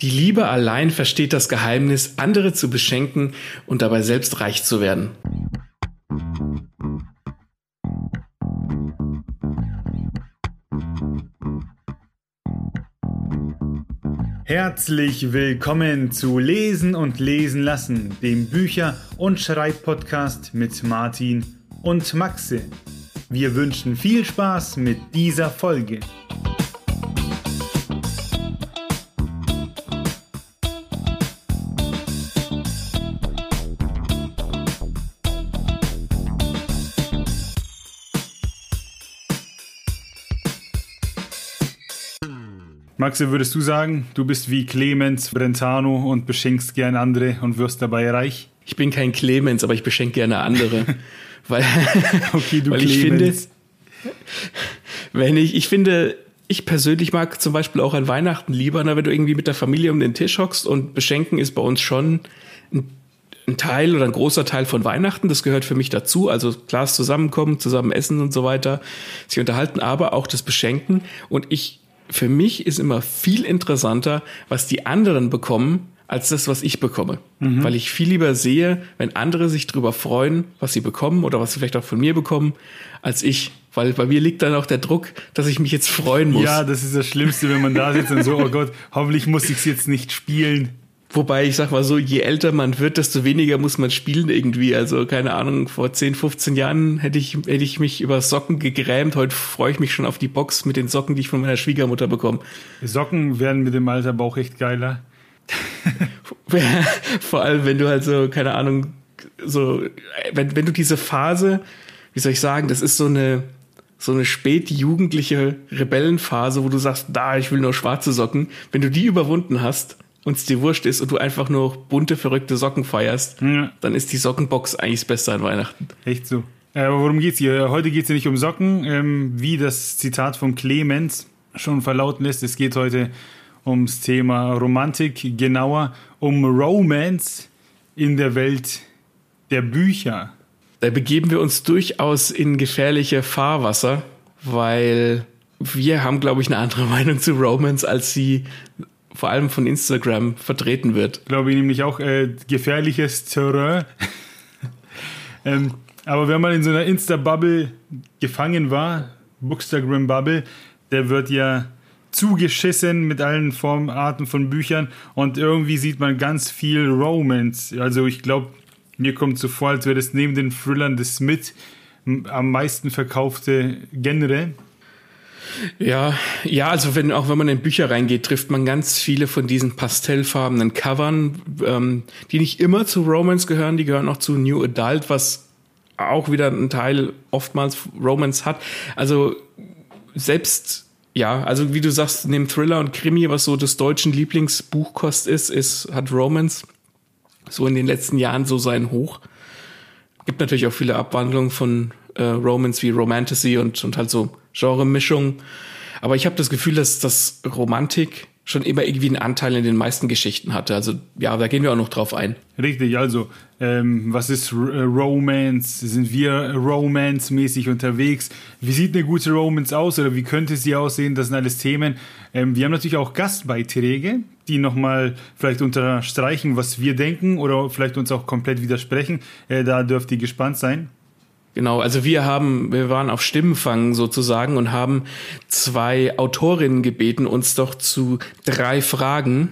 Die Liebe allein versteht das Geheimnis, andere zu beschenken und dabei selbst reich zu werden. Herzlich willkommen zu Lesen und Lesen lassen, dem Bücher- und Schreibpodcast mit Martin und Maxe. Wir wünschen viel Spaß mit dieser Folge. Maxe, würdest du sagen, du bist wie Clemens Brentano und beschenkst gern andere und wirst dabei reich? Ich bin kein Clemens, aber ich beschenke gerne andere. weil, okay, du weil ich finde, wenn ich, ich finde, ich persönlich mag zum Beispiel auch an Weihnachten lieber, na, wenn du irgendwie mit der Familie um den Tisch hockst und beschenken ist bei uns schon ein, ein Teil oder ein großer Teil von Weihnachten. Das gehört für mich dazu. Also klar, das Zusammenkommen, zusammen essen und so weiter, sich unterhalten, aber auch das Beschenken. Und ich für mich ist immer viel interessanter, was die anderen bekommen, als das, was ich bekomme. Mhm. Weil ich viel lieber sehe, wenn andere sich darüber freuen, was sie bekommen oder was sie vielleicht auch von mir bekommen, als ich. Weil bei mir liegt dann auch der Druck, dass ich mich jetzt freuen muss. Ja, das ist das Schlimmste, wenn man da sitzt und so, oh Gott, hoffentlich muss ich es jetzt nicht spielen. Wobei ich sag mal so, je älter man wird, desto weniger muss man spielen irgendwie. Also keine Ahnung, vor 10, 15 Jahren hätte ich, hätte ich mich über Socken gegrämt. Heute freue ich mich schon auf die Box mit den Socken, die ich von meiner Schwiegermutter bekomme. Socken werden mit dem Alter aber auch echt geiler. Vor allem, wenn du halt so, keine Ahnung, so, wenn, wenn du diese Phase, wie soll ich sagen, das ist so eine, so eine spätjugendliche Rebellenphase, wo du sagst, da, ich will nur schwarze Socken. Wenn du die überwunden hast, und es dir wurscht ist und du einfach nur bunte, verrückte Socken feierst, ja. dann ist die Sockenbox eigentlich das Beste an Weihnachten. Echt so. Äh, aber worum geht's hier? Heute geht es ja nicht um Socken, ähm, wie das Zitat von Clemens schon verlauten lässt. Es geht heute ums Thema Romantik, genauer um Romance in der Welt der Bücher. Da begeben wir uns durchaus in gefährliche Fahrwasser, weil wir haben, glaube ich, eine andere Meinung zu Romance, als sie vor allem von Instagram vertreten wird. Glaube ich nämlich auch äh, gefährliches Terrain. ähm, aber wenn man in so einer Insta-Bubble gefangen war, Bookstagram-Bubble, der wird ja zugeschissen mit allen Formen, Arten von Büchern und irgendwie sieht man ganz viel Romance. Also ich glaube, mir kommt so vor, als wäre das neben den Thrillern des mit am meisten verkaufte Genre. Ja, ja, also wenn auch wenn man in Bücher reingeht, trifft man ganz viele von diesen pastellfarbenen Covern, ähm, die nicht immer zu Romance gehören, die gehören auch zu New Adult, was auch wieder ein Teil oftmals Romance hat. Also selbst ja, also wie du sagst, neben Thriller und Krimi, was so des deutschen Lieblingsbuchkost ist, ist hat Romance so in den letzten Jahren so seinen Hoch. Gibt natürlich auch viele Abwandlungen von äh, Romance wie Romantasy und und halt so Genre-Mischung. Aber ich habe das Gefühl, dass das Romantik schon immer irgendwie einen Anteil in den meisten Geschichten hatte. Also ja, da gehen wir auch noch drauf ein. Richtig, also ähm, was ist R äh, Romance? Sind wir Romance-mäßig unterwegs? Wie sieht eine gute Romance aus oder wie könnte sie aussehen? Das sind alles Themen. Ähm, wir haben natürlich auch Gastbeiträge, die nochmal vielleicht unterstreichen, was wir denken oder vielleicht uns auch komplett widersprechen. Äh, da dürft ihr gespannt sein. Genau, also wir haben, wir waren auf Stimmenfang sozusagen und haben zwei Autorinnen gebeten, uns doch zu drei Fragen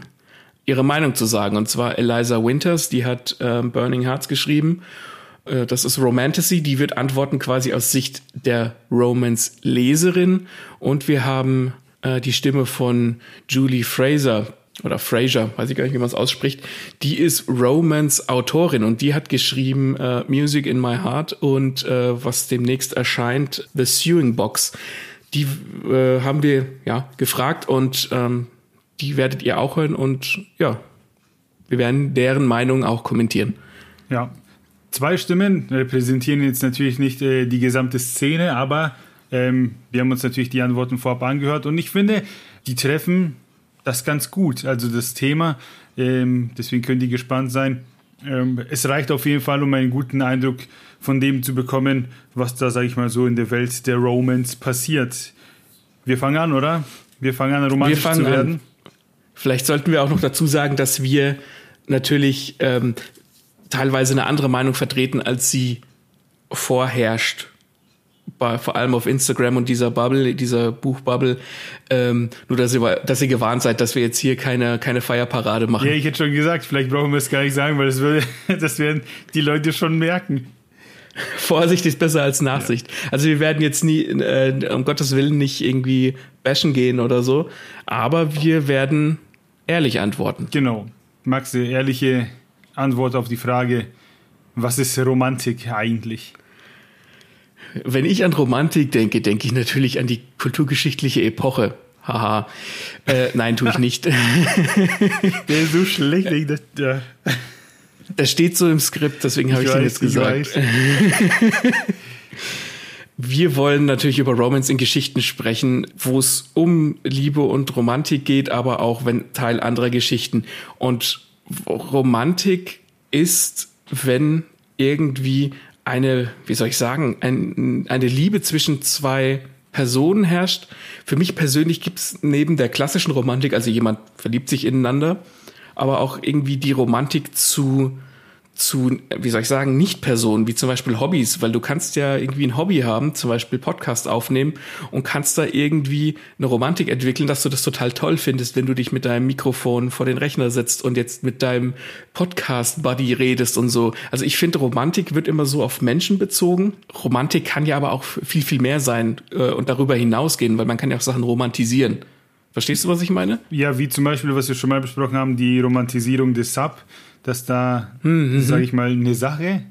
ihre Meinung zu sagen. Und zwar Eliza Winters, die hat äh, Burning Hearts geschrieben. Äh, das ist Romantasy, die wird antworten quasi aus Sicht der Romance-Leserin. Und wir haben äh, die Stimme von Julie Fraser oder Fraser, weiß ich gar nicht, wie man es ausspricht, die ist Romans Autorin und die hat geschrieben äh, Music in My Heart und äh, was demnächst erscheint, The Sewing Box. Die äh, haben wir ja gefragt und ähm, die werdet ihr auch hören und ja, wir werden deren Meinung auch kommentieren. Ja, zwei Stimmen repräsentieren jetzt natürlich nicht äh, die gesamte Szene, aber ähm, wir haben uns natürlich die Antworten vorab angehört und ich finde, die treffen das ganz gut. Also das Thema, ähm, deswegen können die gespannt sein. Ähm, es reicht auf jeden Fall, um einen guten Eindruck von dem zu bekommen, was da, sage ich mal so, in der Welt der Romans passiert. Wir fangen an, oder? Wir fangen an, romantisch zu werden. An. Vielleicht sollten wir auch noch dazu sagen, dass wir natürlich ähm, teilweise eine andere Meinung vertreten, als sie vorherrscht. Bei, vor allem auf Instagram und dieser Bubble, dieser Buchbubble, ähm, nur dass ihr, dass ihr gewarnt seid, dass wir jetzt hier keine, keine Feierparade machen. Ja, ich hätte schon gesagt, vielleicht brauchen wir es gar nicht sagen, weil das, würde, das werden die Leute schon merken. Vorsicht ist besser als Nachsicht. Ja. Also wir werden jetzt nie, äh, um Gottes Willen, nicht irgendwie bashen gehen oder so, aber wir werden ehrlich antworten. Genau. Max, ehrliche Antwort auf die Frage, was ist Romantik eigentlich? Wenn ich an Romantik denke, denke ich natürlich an die kulturgeschichtliche Epoche. Haha. Äh, nein, tue ich nicht. Der ist so schlecht. Das, ja. das steht so im Skript, deswegen habe ich, ich den jetzt gesagt. Wir wollen natürlich über Romance in Geschichten sprechen, wo es um Liebe und Romantik geht, aber auch wenn Teil anderer Geschichten. Und Romantik ist, wenn irgendwie eine, wie soll ich sagen, ein, eine Liebe zwischen zwei Personen herrscht. Für mich persönlich gibt es neben der klassischen Romantik, also jemand verliebt sich ineinander, aber auch irgendwie die Romantik zu zu, wie soll ich sagen, Nicht-Personen, wie zum Beispiel Hobbys, weil du kannst ja irgendwie ein Hobby haben, zum Beispiel Podcast aufnehmen und kannst da irgendwie eine Romantik entwickeln, dass du das total toll findest, wenn du dich mit deinem Mikrofon vor den Rechner setzt und jetzt mit deinem Podcast-Buddy redest und so. Also ich finde, Romantik wird immer so auf Menschen bezogen. Romantik kann ja aber auch viel, viel mehr sein äh, und darüber hinausgehen, weil man kann ja auch Sachen romantisieren. Verstehst du, was ich meine? Ja, wie zum Beispiel, was wir schon mal besprochen haben, die Romantisierung des Sub dass da, mhm. sage ich mal, eine Sache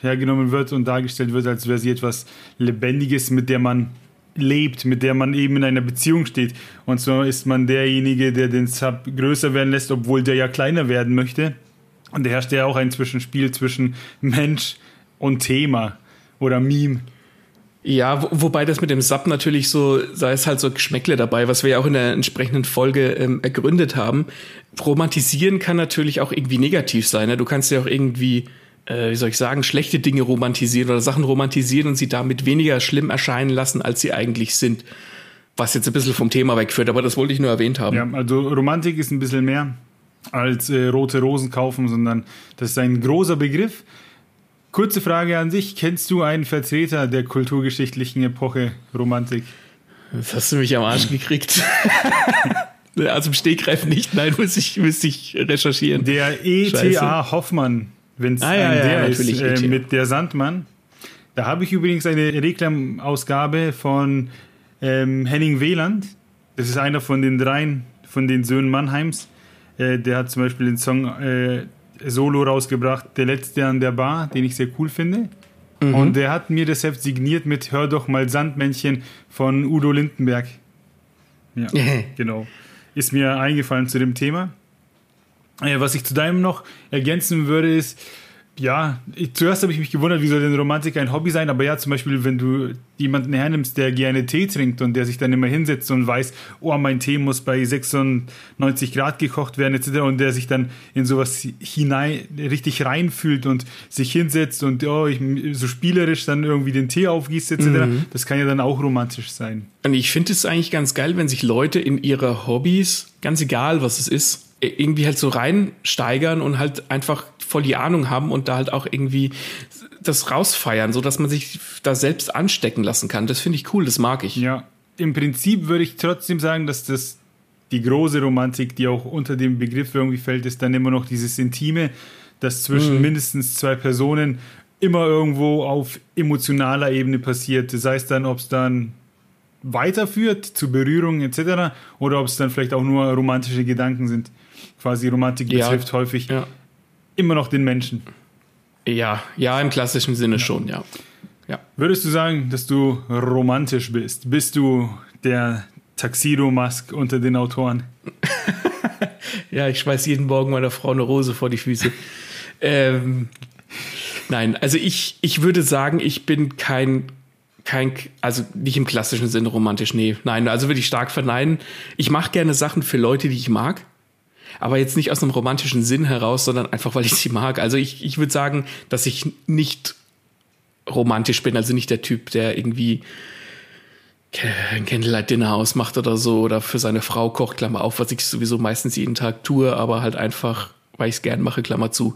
hergenommen wird und dargestellt wird, als wäre sie etwas Lebendiges, mit der man lebt, mit der man eben in einer Beziehung steht. Und so ist man derjenige, der den Sub größer werden lässt, obwohl der ja kleiner werden möchte. Und da herrscht ja auch ein Zwischenspiel zwischen Mensch und Thema oder Meme. Ja, wo, wobei das mit dem Sub natürlich so, sei es halt so Geschmäckle dabei, was wir ja auch in der entsprechenden Folge ähm, ergründet haben. Romantisieren kann natürlich auch irgendwie negativ sein. Ne? Du kannst ja auch irgendwie, äh, wie soll ich sagen, schlechte Dinge romantisieren oder Sachen romantisieren und sie damit weniger schlimm erscheinen lassen, als sie eigentlich sind. Was jetzt ein bisschen vom Thema wegführt, aber das wollte ich nur erwähnt haben. Ja, also Romantik ist ein bisschen mehr als äh, rote Rosen kaufen, sondern das ist ein großer Begriff Kurze Frage an dich. Kennst du einen Vertreter der kulturgeschichtlichen Epoche Romantik? Das hast du mich am Arsch gekriegt. also im Stegreif nicht, nein, muss ich, muss ich recherchieren. Der E.T.A. Hoffmann, wenn es ah, ein ja, der ja, ist, äh, mit der Sandmann. Da habe ich übrigens eine Reklamausgabe von ähm, Henning Wieland. Das ist einer von den dreien, von den Söhnen Mannheims. Äh, der hat zum Beispiel den Song äh, Solo rausgebracht, der letzte an der Bar, den ich sehr cool finde. Mhm. Und der hat mir das Heft signiert mit Hör doch mal Sandmännchen von Udo Lindenberg. Ja, genau. Ist mir eingefallen zu dem Thema. Äh, was ich zu deinem noch ergänzen würde, ist, ja, ich, zuerst habe ich mich gewundert, wie soll denn Romantik ein Hobby sein? Aber ja, zum Beispiel, wenn du jemanden hernimmst, der gerne Tee trinkt und der sich dann immer hinsetzt und weiß, oh, mein Tee muss bei 96 Grad gekocht werden, etc. Und der sich dann in sowas hinein, richtig reinfühlt und sich hinsetzt und oh, ich, so spielerisch dann irgendwie den Tee aufgießt, etc. Mhm. Das kann ja dann auch romantisch sein. Und ich finde es eigentlich ganz geil, wenn sich Leute in ihre Hobbys, ganz egal was es ist, irgendwie halt so reinsteigern und halt einfach voll die Ahnung haben und da halt auch irgendwie das rausfeiern, so dass man sich da selbst anstecken lassen kann. Das finde ich cool, das mag ich. Ja, im Prinzip würde ich trotzdem sagen, dass das die große Romantik, die auch unter dem Begriff irgendwie fällt, ist dann immer noch dieses Intime, das zwischen mhm. mindestens zwei Personen immer irgendwo auf emotionaler Ebene passiert. Das heißt dann, ob es dann weiterführt zu Berührung etc. oder ob es dann vielleicht auch nur romantische Gedanken sind quasi Romantik ja. betrifft, häufig ja. Immer noch den Menschen. Ja, ja, im klassischen Sinne ja. schon, ja. ja. Würdest du sagen, dass du romantisch bist? Bist du der Taxiro Mask unter den Autoren? ja, ich schmeiß jeden Morgen meiner Frau eine Rose vor die Füße. ähm, nein, also ich, ich würde sagen, ich bin kein kein, also nicht im klassischen Sinne romantisch, nee. Nein, also würde ich stark verneinen. Ich mache gerne Sachen für Leute, die ich mag aber jetzt nicht aus einem romantischen Sinn heraus, sondern einfach, weil ich sie mag. Also ich, ich würde sagen, dass ich nicht romantisch bin, also nicht der Typ, der irgendwie ein Candlelight-Dinner ausmacht oder so oder für seine Frau kocht, Klammer auf, was ich sowieso meistens jeden Tag tue, aber halt einfach, weil ich es gern mache, Klammer zu.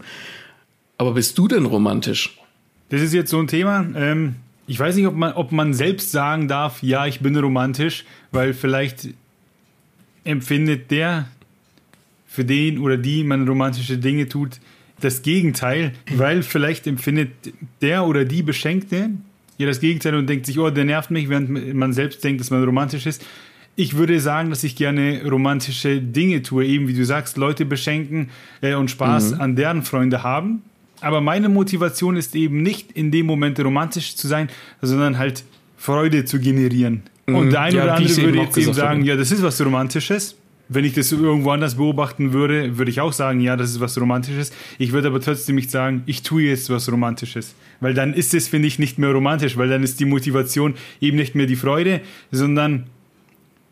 Aber bist du denn romantisch? Das ist jetzt so ein Thema. Ähm, ich weiß nicht, ob man, ob man selbst sagen darf, ja, ich bin romantisch, weil vielleicht empfindet der, für den oder die man romantische Dinge tut, das Gegenteil, weil vielleicht empfindet der oder die Beschenkte ja das Gegenteil und denkt sich, oh, der nervt mich, während man selbst denkt, dass man romantisch ist. Ich würde sagen, dass ich gerne romantische Dinge tue, eben wie du sagst, Leute beschenken äh, und Spaß mhm. an deren Freunde haben. Aber meine Motivation ist eben nicht in dem Moment romantisch zu sein, sondern halt Freude zu generieren. Mhm. Und der eine ja, oder andere würde jetzt eben sagen, ja, das ist was Romantisches. Wenn ich das irgendwo anders beobachten würde, würde ich auch sagen, ja, das ist was Romantisches. Ich würde aber trotzdem nicht sagen, ich tue jetzt was Romantisches. Weil dann ist es, finde ich, nicht mehr romantisch, weil dann ist die Motivation eben nicht mehr die Freude, sondern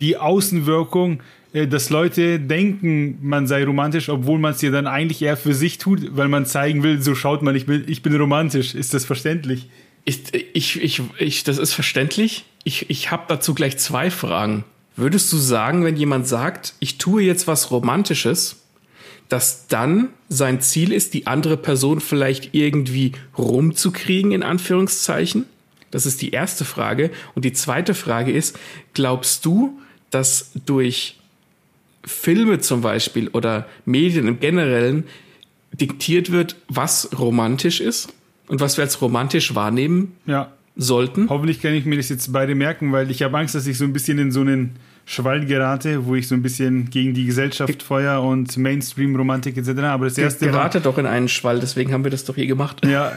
die Außenwirkung, äh, dass Leute denken, man sei romantisch, obwohl man es ja dann eigentlich eher für sich tut, weil man zeigen will, so schaut man, ich bin, ich bin romantisch. Ist das verständlich? Ist, ich, ich, ich, das ist verständlich. Ich, ich habe dazu gleich zwei Fragen. Würdest du sagen, wenn jemand sagt, ich tue jetzt was Romantisches, dass dann sein Ziel ist, die andere Person vielleicht irgendwie rumzukriegen, in Anführungszeichen? Das ist die erste Frage. Und die zweite Frage ist, glaubst du, dass durch Filme zum Beispiel oder Medien im Generellen diktiert wird, was romantisch ist und was wir als romantisch wahrnehmen ja. Sollten? Hoffentlich kann ich mir das jetzt beide merken, weil ich habe Angst, dass ich so ein bisschen in so einen Schwall gerate, wo ich so ein bisschen gegen die Gesellschaft feuer und Mainstream-Romantik etc. Aber das erste. Ich gerate war, doch in einen Schwall, deswegen haben wir das doch hier gemacht. Ja.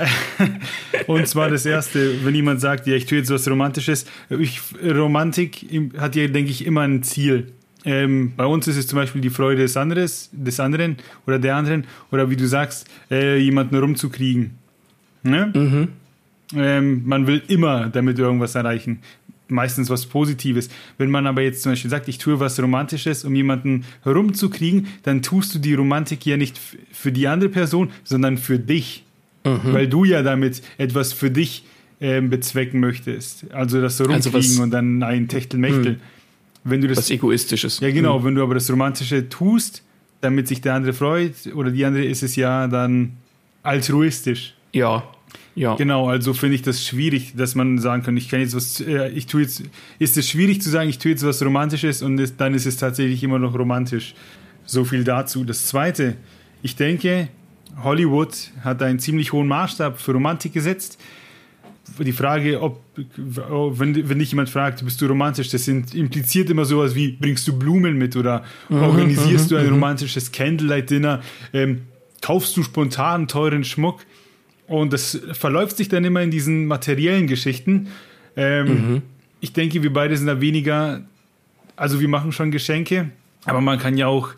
und zwar das erste, wenn jemand sagt, ja, ich tue jetzt was Romantisches. Ich, Romantik hat ja, denke ich, immer ein Ziel. Ähm, bei uns ist es zum Beispiel die Freude des, anderes, des anderen oder der anderen oder wie du sagst, äh, jemanden rumzukriegen. Ne? Mhm. Ähm, man will immer damit irgendwas erreichen meistens was Positives. Wenn man aber jetzt zum Beispiel sagt, ich tue was Romantisches, um jemanden herumzukriegen, dann tust du die Romantik ja nicht für die andere Person, sondern für dich. Mhm. Weil du ja damit etwas für dich äh, bezwecken möchtest. Also das Rumkriegen also und dann ein Techtelmechtel. Mhm. Wenn du das, was Egoistisches. Ja, genau. Mhm. Wenn du aber das Romantische tust, damit sich der andere freut oder die andere, ist es ja dann altruistisch. Ja, ja. Genau, also finde ich das schwierig, dass man sagen kann, ich kann jetzt was, äh, ich tue jetzt, ist es schwierig zu sagen, ich tue jetzt was Romantisches und ist, dann ist es tatsächlich immer noch romantisch. So viel dazu. Das Zweite, ich denke, Hollywood hat einen ziemlich hohen Maßstab für Romantik gesetzt. Die Frage, ob, wenn, wenn dich jemand fragt, bist du romantisch, das impliziert immer sowas wie, bringst du Blumen mit oder mhm, organisierst du ein mhm, mhm. romantisches Candlelight-Dinner, ähm, kaufst du spontan teuren Schmuck und das verläuft sich dann immer in diesen materiellen Geschichten. Ähm, mhm. Ich denke, wir beide sind da weniger, also wir machen schon Geschenke, aber man kann ja auch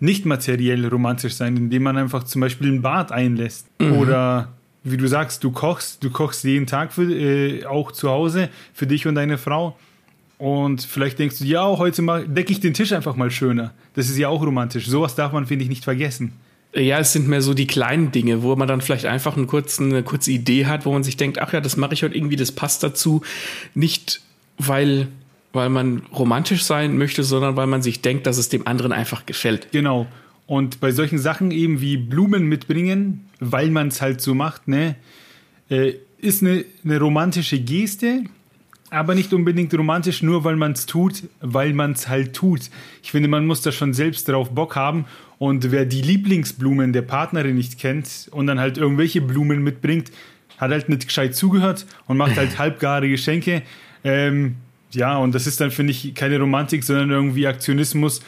nicht materiell romantisch sein, indem man einfach zum Beispiel ein Bad einlässt. Mhm. Oder wie du sagst, du kochst, du kochst jeden Tag für, äh, auch zu Hause für dich und deine Frau. Und vielleicht denkst du, ja, heute decke ich den Tisch einfach mal schöner. Das ist ja auch romantisch. Sowas darf man, finde ich, nicht vergessen. Ja, es sind mehr so die kleinen Dinge, wo man dann vielleicht einfach einen kurzen, eine kurze Idee hat, wo man sich denkt, ach ja, das mache ich heute irgendwie, das passt dazu. Nicht, weil, weil man romantisch sein möchte, sondern weil man sich denkt, dass es dem anderen einfach gefällt. Genau. Und bei solchen Sachen eben wie Blumen mitbringen, weil man es halt so macht, ne, äh, ist eine, eine romantische Geste, aber nicht unbedingt romantisch, nur weil man es tut, weil man es halt tut. Ich finde, man muss da schon selbst drauf Bock haben. Und wer die Lieblingsblumen der Partnerin nicht kennt und dann halt irgendwelche Blumen mitbringt, hat halt nicht gescheit zugehört und macht halt halbgare Geschenke. Ähm, ja, und das ist dann, finde ich, keine Romantik, sondern irgendwie Aktionismus,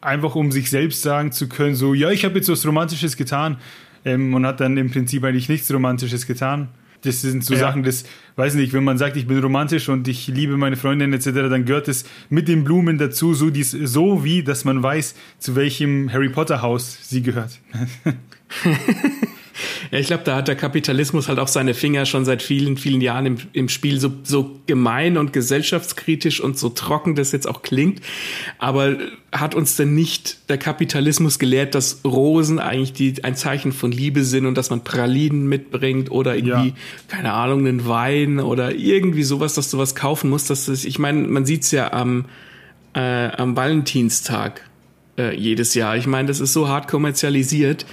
einfach um sich selbst sagen zu können, so, ja, ich habe jetzt was Romantisches getan ähm, und hat dann im Prinzip eigentlich nichts Romantisches getan. Das sind so ja. Sachen, das, weiß nicht, wenn man sagt, ich bin romantisch und ich liebe meine Freundin etc., dann gehört es mit den Blumen dazu, so, dies, so wie, dass man weiß, zu welchem Harry Potter Haus sie gehört. Ja, ich glaube, da hat der Kapitalismus halt auch seine Finger schon seit vielen, vielen Jahren im, im Spiel, so, so gemein und gesellschaftskritisch und so trocken das jetzt auch klingt. Aber hat uns denn nicht der Kapitalismus gelehrt, dass Rosen eigentlich die, ein Zeichen von Liebe sind und dass man Pralinen mitbringt oder irgendwie, ja. keine Ahnung, einen Wein oder irgendwie sowas, dass du was kaufen musst. Dass das, ich meine, man sieht's ja am, äh, am Valentinstag äh, jedes Jahr. Ich meine, das ist so hart kommerzialisiert.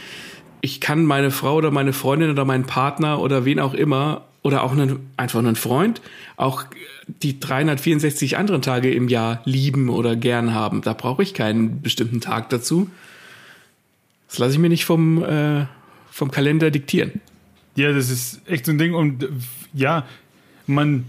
Ich kann meine Frau oder meine Freundin oder meinen Partner oder wen auch immer oder auch einen, einfach einen Freund auch die 364 anderen Tage im Jahr lieben oder gern haben. Da brauche ich keinen bestimmten Tag dazu. Das lasse ich mir nicht vom, äh, vom Kalender diktieren. Ja, das ist echt so ein Ding. Und ja, man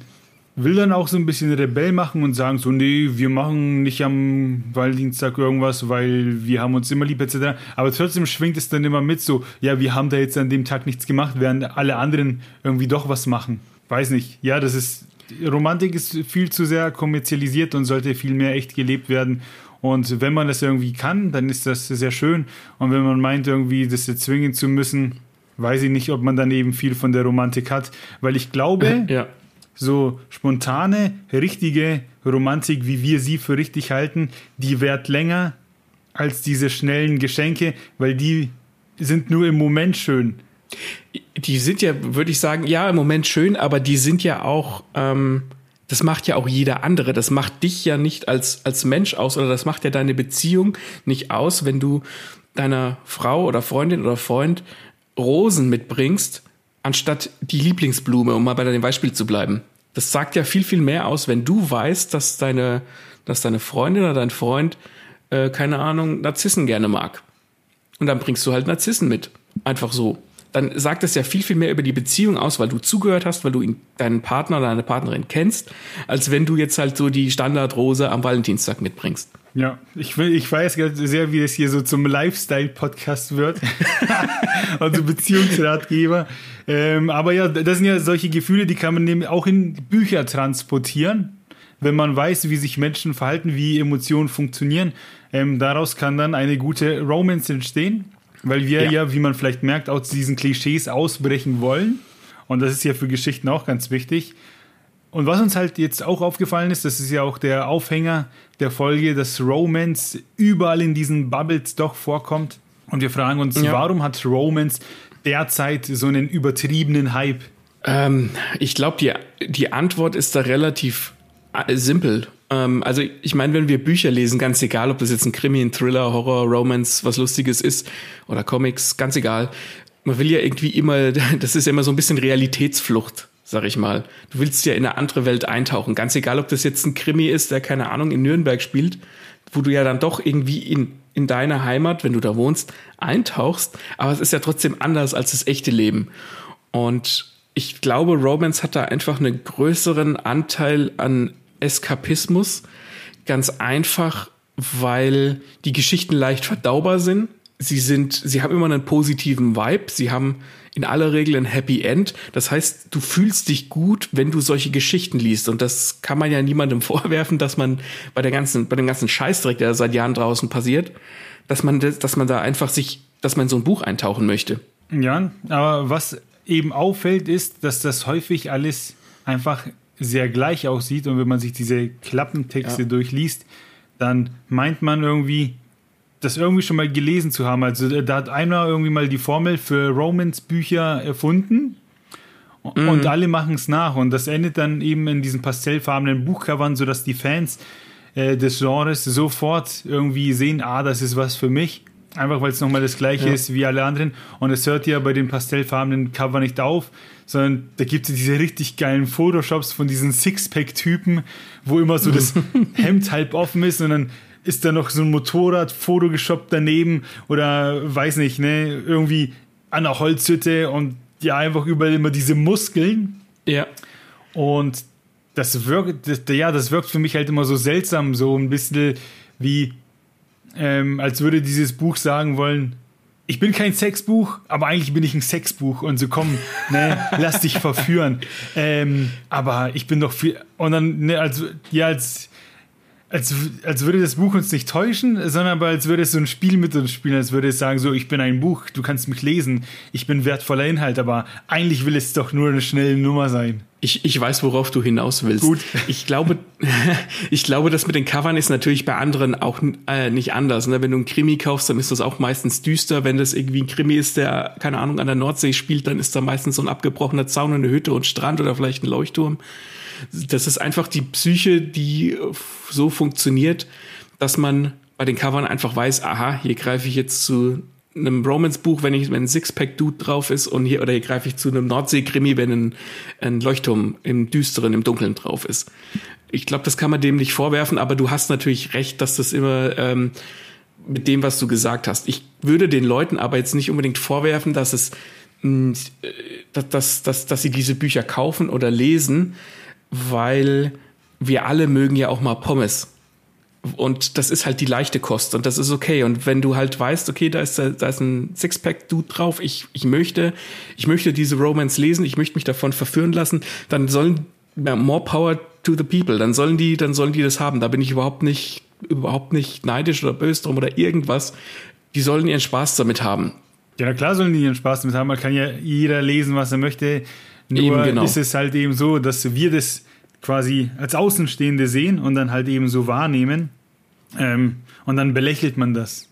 will dann auch so ein bisschen Rebell machen und sagen so, nee, wir machen nicht am Valentinstag irgendwas, weil wir haben uns immer lieb etc. Aber trotzdem schwingt es dann immer mit so, ja, wir haben da jetzt an dem Tag nichts gemacht, während alle anderen irgendwie doch was machen. Weiß nicht. Ja, das ist, Romantik ist viel zu sehr kommerzialisiert und sollte viel mehr echt gelebt werden. Und wenn man das irgendwie kann, dann ist das sehr schön. Und wenn man meint, irgendwie das erzwingen zu müssen, weiß ich nicht, ob man dann eben viel von der Romantik hat. Weil ich glaube, ja so spontane, richtige Romantik, wie wir sie für richtig halten, die währt länger als diese schnellen Geschenke, weil die sind nur im Moment schön. Die sind ja, würde ich sagen, ja, im Moment schön, aber die sind ja auch, ähm, das macht ja auch jeder andere. Das macht dich ja nicht als, als Mensch aus oder das macht ja deine Beziehung nicht aus, wenn du deiner Frau oder Freundin oder Freund Rosen mitbringst, anstatt die Lieblingsblume, um mal bei deinem Beispiel zu bleiben. Das sagt ja viel, viel mehr aus, wenn du weißt, dass deine, dass deine Freundin oder dein Freund, äh, keine Ahnung, Narzissen gerne mag. Und dann bringst du halt Narzissen mit. Einfach so. Dann sagt es ja viel, viel mehr über die Beziehung aus, weil du zugehört hast, weil du ihn, deinen Partner oder deine Partnerin kennst, als wenn du jetzt halt so die Standardrose am Valentinstag mitbringst. Ja, ich, will, ich weiß sehr, wie es hier so zum Lifestyle-Podcast wird. also Beziehungsratgeber. Ähm, aber ja, das sind ja solche Gefühle, die kann man auch in Bücher transportieren, wenn man weiß, wie sich Menschen verhalten, wie Emotionen funktionieren. Ähm, daraus kann dann eine gute Romance entstehen, weil wir ja. ja, wie man vielleicht merkt, aus diesen Klischees ausbrechen wollen. Und das ist ja für Geschichten auch ganz wichtig. Und was uns halt jetzt auch aufgefallen ist, das ist ja auch der Aufhänger der Folge, dass Romance überall in diesen Bubbles doch vorkommt. Und wir fragen uns, ja. warum hat Romance derzeit so einen übertriebenen Hype? Ähm, ich glaube, die, die Antwort ist da relativ äh, simpel. Ähm, also ich meine, wenn wir Bücher lesen, ganz egal, ob das jetzt ein Krimi, ein Thriller, Horror, Romance, was Lustiges ist oder Comics, ganz egal. Man will ja irgendwie immer, das ist ja immer so ein bisschen Realitätsflucht sag ich mal. Du willst ja in eine andere Welt eintauchen. Ganz egal, ob das jetzt ein Krimi ist, der keine Ahnung in Nürnberg spielt, wo du ja dann doch irgendwie in, in deine Heimat, wenn du da wohnst, eintauchst. Aber es ist ja trotzdem anders als das echte Leben. Und ich glaube, Romance hat da einfach einen größeren Anteil an Eskapismus. Ganz einfach, weil die Geschichten leicht verdaubar sind. Sie sind, sie haben immer einen positiven Vibe. Sie haben in aller Regel ein Happy End. Das heißt, du fühlst dich gut, wenn du solche Geschichten liest. Und das kann man ja niemandem vorwerfen, dass man bei der ganzen, bei dem ganzen Scheißdreck, der seit Jahren draußen passiert, dass man, dass man da einfach sich, dass man in so ein Buch eintauchen möchte. Ja, aber was eben auffällt, ist, dass das häufig alles einfach sehr gleich aussieht. Und wenn man sich diese Klappentexte ja. durchliest, dann meint man irgendwie, das irgendwie schon mal gelesen zu haben. Also äh, da hat einer irgendwie mal die Formel für Romance-Bücher erfunden mhm. und alle machen es nach. Und das endet dann eben in diesen pastellfarbenen Buchcovern, sodass die Fans äh, des Genres sofort irgendwie sehen, ah, das ist was für mich. Einfach weil es nochmal das gleiche ja. ist wie alle anderen. Und es hört ja bei den pastellfarbenen Cover nicht auf, sondern da gibt es diese richtig geilen Photoshops von diesen Sixpack-Typen, wo immer so das Hemd halb offen ist und dann ist da noch so ein Motorrad Photoshop daneben oder weiß nicht, ne, irgendwie an der Holzhütte und ja, einfach überall immer diese Muskeln. Ja. Und das wirkt, das, ja, das wirkt für mich halt immer so seltsam, so ein bisschen wie, ähm, als würde dieses Buch sagen wollen, ich bin kein Sexbuch, aber eigentlich bin ich ein Sexbuch und so komm, ne, lass dich verführen. Ähm, aber ich bin doch viel, und dann, ne, als, ja, als, als, als würde das Buch uns nicht täuschen, sondern aber als würde es so ein Spiel mit uns spielen, als würde es sagen, so, ich bin ein Buch, du kannst mich lesen, ich bin wertvoller Inhalt, aber eigentlich will es doch nur eine schnelle Nummer sein. Ich, ich weiß, worauf du hinaus willst. Gut. Ich glaube, ich glaube, das mit den Covern ist natürlich bei anderen auch äh, nicht anders. Ne? Wenn du einen Krimi kaufst, dann ist das auch meistens düster. Wenn das irgendwie ein Krimi ist, der, keine Ahnung, an der Nordsee spielt, dann ist da meistens so ein abgebrochener Zaun und eine Hütte und Strand oder vielleicht ein Leuchtturm das ist einfach die Psyche, die so funktioniert, dass man bei den Covern einfach weiß, aha, hier greife ich jetzt zu einem Romance-Buch, wenn ich, wenn ein Sixpack-Dude drauf ist und hier, oder hier greife ich zu einem Nordsee-Krimi, wenn ein, ein Leuchtturm im Düsteren, im Dunkeln drauf ist. Ich glaube, das kann man dem nicht vorwerfen, aber du hast natürlich recht, dass das immer ähm, mit dem, was du gesagt hast. Ich würde den Leuten aber jetzt nicht unbedingt vorwerfen, dass es mh, äh, dass, dass, dass, dass sie diese Bücher kaufen oder lesen, weil wir alle mögen ja auch mal Pommes. Und das ist halt die leichte Kost und das ist okay. Und wenn du halt weißt, okay, da ist, da ist ein Sixpack-Dude drauf, ich, ich möchte, ich möchte diese Romance lesen, ich möchte mich davon verführen lassen, dann sollen, more power to the people, dann sollen die, dann sollen die das haben. Da bin ich überhaupt nicht, überhaupt nicht neidisch oder böse drum oder irgendwas. Die sollen ihren Spaß damit haben. Ja, klar sollen die ihren Spaß damit haben. Man kann ja jeder lesen, was er möchte. Nur genau. ist es halt eben so, dass wir das quasi als Außenstehende sehen und dann halt eben so wahrnehmen. Ähm, und dann belächelt man das.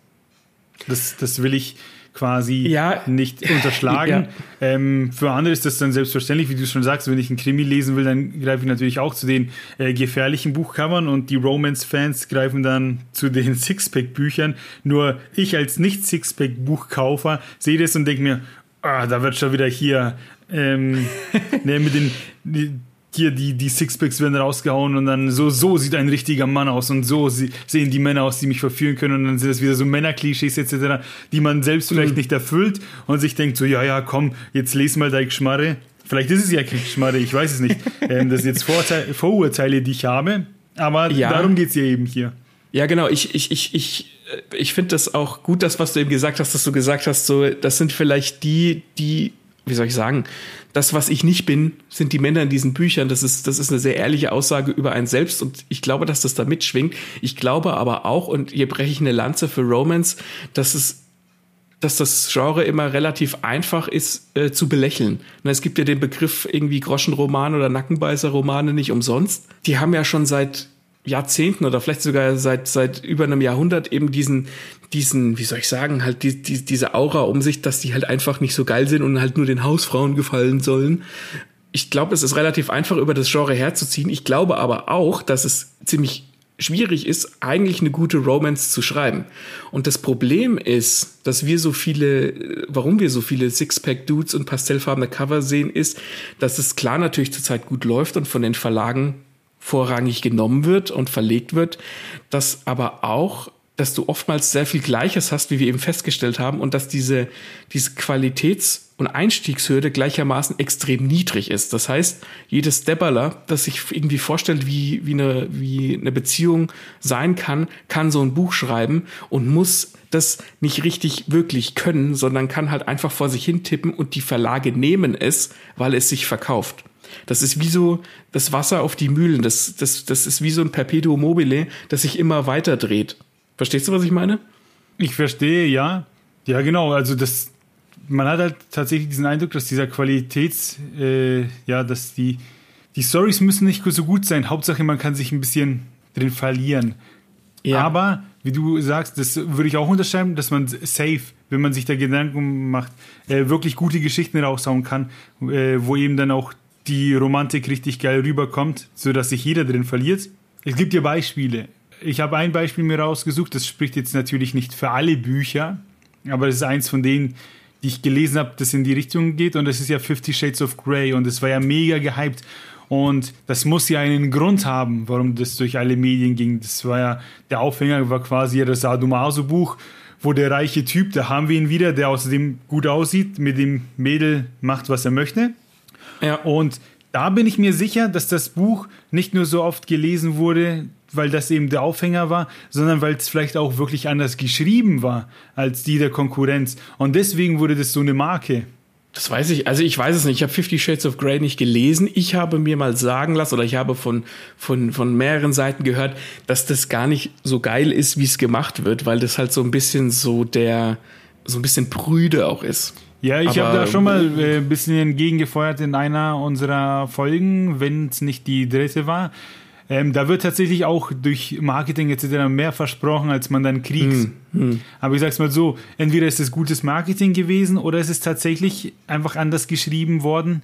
Das, das will ich quasi ja. nicht unterschlagen. Ja. Ähm, für andere ist das dann selbstverständlich, wie du schon sagst, wenn ich einen Krimi lesen will, dann greife ich natürlich auch zu den äh, gefährlichen Buchcovern und die Romance-Fans greifen dann zu den Sixpack-Büchern. Nur ich als Nicht-Sixpack-Buchkaufer sehe das und denke mir, ah, da wird schon wieder hier ähm, ne, mit den die, hier die, die Sixpacks werden rausgehauen und dann so, so sieht ein richtiger Mann aus und so sehen die Männer aus, die mich verführen können und dann sind das wieder so Männerklischees etc., die man selbst vielleicht mhm. nicht erfüllt und sich denkt so, ja, ja, komm, jetzt les mal dein Geschmarre. Vielleicht ist es ja kein Geschmarre, ich weiß es nicht. ähm, das sind jetzt Vorurteile, Vorurteile, die ich habe, aber ja. darum geht's ja eben hier. Ja, genau, ich, ich, ich, ich, ich finde das auch gut, das, was du eben gesagt hast, dass du gesagt hast, so, das sind vielleicht die, die wie soll ich sagen, das, was ich nicht bin, sind die Männer in diesen Büchern. Das ist, das ist eine sehr ehrliche Aussage über einen selbst und ich glaube, dass das da mitschwingt. Ich glaube aber auch, und hier breche ich eine Lanze für Romance, dass es dass das Genre immer relativ einfach ist äh, zu belächeln. Na, es gibt ja den Begriff irgendwie Groschenroman oder Nackenbeißerromane nicht umsonst. Die haben ja schon seit Jahrzehnten oder vielleicht sogar seit seit über einem Jahrhundert eben diesen diesen, wie soll ich sagen, halt die, die, diese Aura um sich, dass die halt einfach nicht so geil sind und halt nur den Hausfrauen gefallen sollen. Ich glaube, es ist relativ einfach, über das Genre herzuziehen. Ich glaube aber auch, dass es ziemlich schwierig ist, eigentlich eine gute Romance zu schreiben. Und das Problem ist, dass wir so viele, warum wir so viele Sixpack-Dudes und pastellfarbene Cover sehen, ist, dass es klar natürlich zurzeit gut läuft und von den Verlagen vorrangig genommen wird und verlegt wird, dass aber auch dass du oftmals sehr viel Gleiches hast, wie wir eben festgestellt haben, und dass diese, diese Qualitäts- und Einstiegshürde gleichermaßen extrem niedrig ist. Das heißt, jedes Debbaler, das sich irgendwie vorstellt, wie, wie, eine, wie eine Beziehung sein kann, kann so ein Buch schreiben und muss das nicht richtig wirklich können, sondern kann halt einfach vor sich hin tippen und die Verlage nehmen es, weil es sich verkauft. Das ist wie so das Wasser auf die Mühlen. Das, das, das ist wie so ein Perpetuum mobile, das sich immer weiter dreht. Verstehst du, was ich meine? Ich verstehe, ja. Ja, genau. Also das, man hat halt tatsächlich diesen Eindruck, dass dieser Qualitäts, äh, ja, dass die, die Stories müssen nicht so gut sein. Hauptsache, man kann sich ein bisschen drin verlieren. Ja. Aber, wie du sagst, das würde ich auch unterschreiben, dass man safe, wenn man sich da Gedanken macht, äh, wirklich gute Geschichten raushauen kann, äh, wo eben dann auch die Romantik richtig geil rüberkommt, sodass sich jeder drin verliert. Es gibt ja Beispiele ich habe ein Beispiel mir rausgesucht, das spricht jetzt natürlich nicht für alle Bücher, aber es ist eins von denen, die ich gelesen habe, das in die Richtung geht und das ist ja Fifty Shades of Grey und es war ja mega gehypt und das muss ja einen Grund haben, warum das durch alle Medien ging. Das war ja, der Aufhänger war quasi ja das Sadomaso-Buch, wo der reiche Typ, da haben wir ihn wieder, der außerdem gut aussieht, mit dem Mädel macht, was er möchte. Ja. Und da bin ich mir sicher, dass das Buch nicht nur so oft gelesen wurde, weil das eben der Aufhänger war, sondern weil es vielleicht auch wirklich anders geschrieben war als die der Konkurrenz. Und deswegen wurde das so eine Marke. Das weiß ich, also ich weiß es nicht. Ich habe Fifty Shades of Grey nicht gelesen. Ich habe mir mal sagen lassen oder ich habe von, von, von mehreren Seiten gehört, dass das gar nicht so geil ist, wie es gemacht wird, weil das halt so ein bisschen so der, so ein bisschen prüde auch ist. Ja, ich habe da schon mal äh, ein bisschen entgegengefeuert in einer unserer Folgen, wenn es nicht die dritte war. Ähm, da wird tatsächlich auch durch Marketing etc. mehr versprochen, als man dann kriegt. Hm, hm. Aber ich sag's mal so, entweder ist es gutes Marketing gewesen oder es ist tatsächlich einfach anders geschrieben worden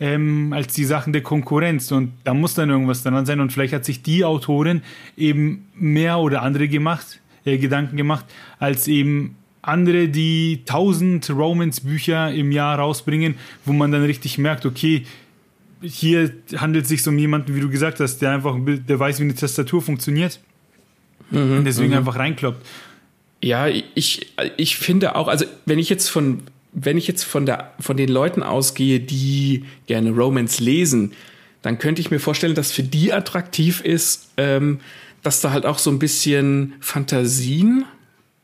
ähm, als die Sachen der Konkurrenz. Und da muss dann irgendwas dran sein. Und vielleicht hat sich die Autorin eben mehr oder andere gemacht, äh, Gedanken gemacht, als eben andere, die tausend Romance-Bücher im Jahr rausbringen, wo man dann richtig merkt, okay, hier handelt es sich um jemanden, wie du gesagt hast, der einfach, der weiß, wie eine Tastatur funktioniert mhm, und deswegen mhm. einfach reinkloppt. Ja, ich, ich finde auch, also wenn ich jetzt von, wenn ich jetzt von der, von den Leuten ausgehe, die gerne Romance lesen, dann könnte ich mir vorstellen, dass für die attraktiv ist, ähm, dass da halt auch so ein bisschen Fantasien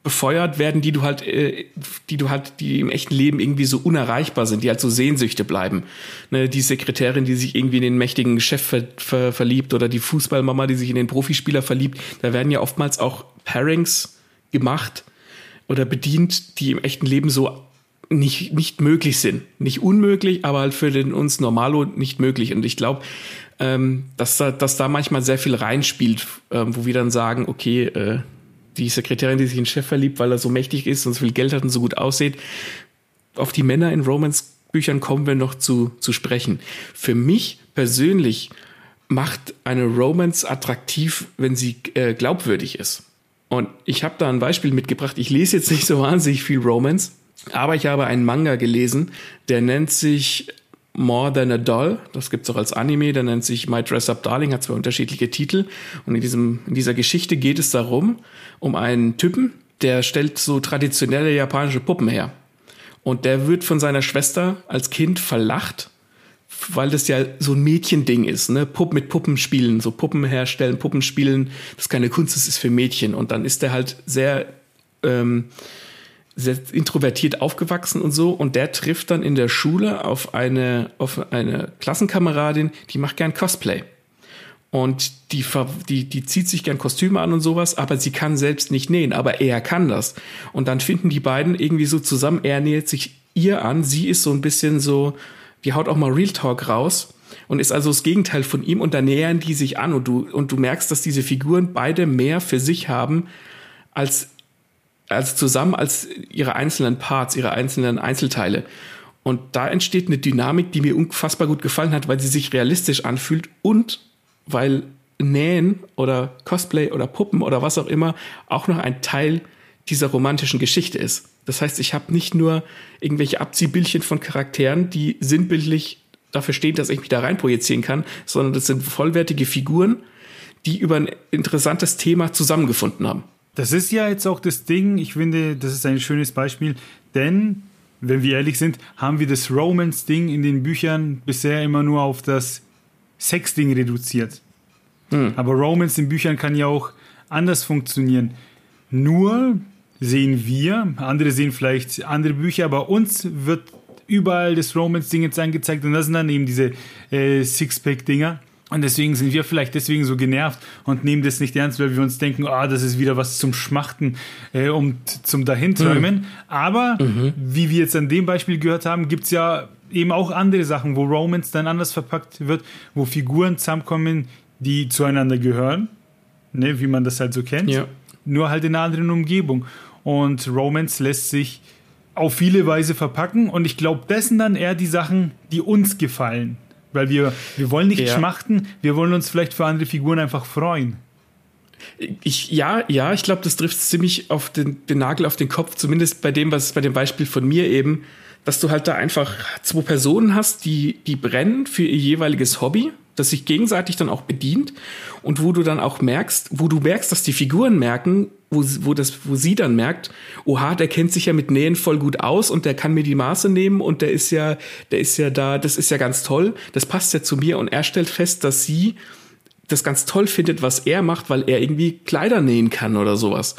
befeuert werden, die du halt, äh, die du halt, die im echten Leben irgendwie so unerreichbar sind, die halt so Sehnsüchte bleiben. Ne, die Sekretärin, die sich irgendwie in den mächtigen Chef ver ver verliebt oder die Fußballmama, die sich in den Profispieler verliebt, da werden ja oftmals auch Pairings gemacht oder bedient, die im echten Leben so nicht, nicht möglich sind. Nicht unmöglich, aber halt für den uns Normalo nicht möglich. Und ich glaube, ähm, dass, da, dass da manchmal sehr viel reinspielt, ähm, wo wir dann sagen, okay, äh, die Sekretärin, die sich in den Chef verliebt, weil er so mächtig ist und so viel Geld hat und so gut aussieht. Auf die Männer in Romance-Büchern kommen wir noch zu, zu sprechen. Für mich persönlich macht eine Romance attraktiv, wenn sie äh, glaubwürdig ist. Und ich habe da ein Beispiel mitgebracht. Ich lese jetzt nicht so wahnsinnig viel Romance, aber ich habe einen Manga gelesen, der nennt sich More Than a Doll, das gibt's auch als Anime, der nennt sich My Dress Up Darling, hat zwei unterschiedliche Titel. Und in, diesem, in dieser Geschichte geht es darum, um einen Typen, der stellt so traditionelle japanische Puppen her. Und der wird von seiner Schwester als Kind verlacht, weil das ja so ein Mädchending ist, ne? Puppen mit Puppen spielen, so Puppen herstellen, Puppen spielen, das ist keine Kunst, das ist für Mädchen. Und dann ist der halt sehr ähm, sehr introvertiert aufgewachsen und so und der trifft dann in der Schule auf eine auf eine Klassenkameradin, die macht gern Cosplay. Und die, die, die zieht sich gern Kostüme an und sowas, aber sie kann selbst nicht nähen, aber er kann das. Und dann finden die beiden irgendwie so zusammen, er nähert sich ihr an, sie ist so ein bisschen so, die haut auch mal Real Talk raus und ist also das Gegenteil von ihm und da nähern die sich an und du, und du merkst, dass diese Figuren beide mehr für sich haben, als also zusammen als ihre einzelnen Parts, ihre einzelnen Einzelteile. Und da entsteht eine Dynamik, die mir unfassbar gut gefallen hat, weil sie sich realistisch anfühlt und weil Nähen oder Cosplay oder Puppen oder was auch immer auch noch ein Teil dieser romantischen Geschichte ist. Das heißt, ich habe nicht nur irgendwelche Abziehbildchen von Charakteren, die sinnbildlich dafür stehen, dass ich mich da rein projizieren kann, sondern das sind vollwertige Figuren, die über ein interessantes Thema zusammengefunden haben. Das ist ja jetzt auch das Ding, ich finde, das ist ein schönes Beispiel, denn, wenn wir ehrlich sind, haben wir das Romance-Ding in den Büchern bisher immer nur auf das Sex-Ding reduziert. Hm. Aber Romance in Büchern kann ja auch anders funktionieren. Nur sehen wir, andere sehen vielleicht andere Bücher, aber uns wird überall das Romance-Ding jetzt angezeigt und das sind dann eben diese äh, Sixpack-Dinger. Und deswegen sind wir vielleicht deswegen so genervt und nehmen das nicht ernst, weil wir uns denken, ah, das ist wieder was zum Schmachten äh, und zum Dahinträumen. Mhm. Aber mhm. wie wir jetzt an dem Beispiel gehört haben, gibt es ja eben auch andere Sachen, wo Romance dann anders verpackt wird, wo Figuren zusammenkommen, die zueinander gehören, ne, wie man das halt so kennt, ja. nur halt in einer anderen Umgebung. Und Romance lässt sich auf viele Weise verpacken und ich glaube, das sind dann eher die Sachen, die uns gefallen. Weil wir, wir wollen nicht ja. schmachten, wir wollen uns vielleicht für andere Figuren einfach freuen. Ich, ja, ja, ich glaube, das trifft ziemlich auf den, den Nagel auf den Kopf, zumindest bei dem, was bei dem Beispiel von mir eben, dass du halt da einfach zwei Personen hast, die, die brennen für ihr jeweiliges Hobby, das sich gegenseitig dann auch bedient und wo du dann auch merkst, wo du merkst, dass die Figuren merken, wo, wo, das, wo sie dann merkt, oha, der kennt sich ja mit Nähen voll gut aus und der kann mir die Maße nehmen und der ist ja, der ist ja da, das ist ja ganz toll, das passt ja zu mir und er stellt fest, dass sie das ganz toll findet, was er macht, weil er irgendwie Kleider nähen kann oder sowas.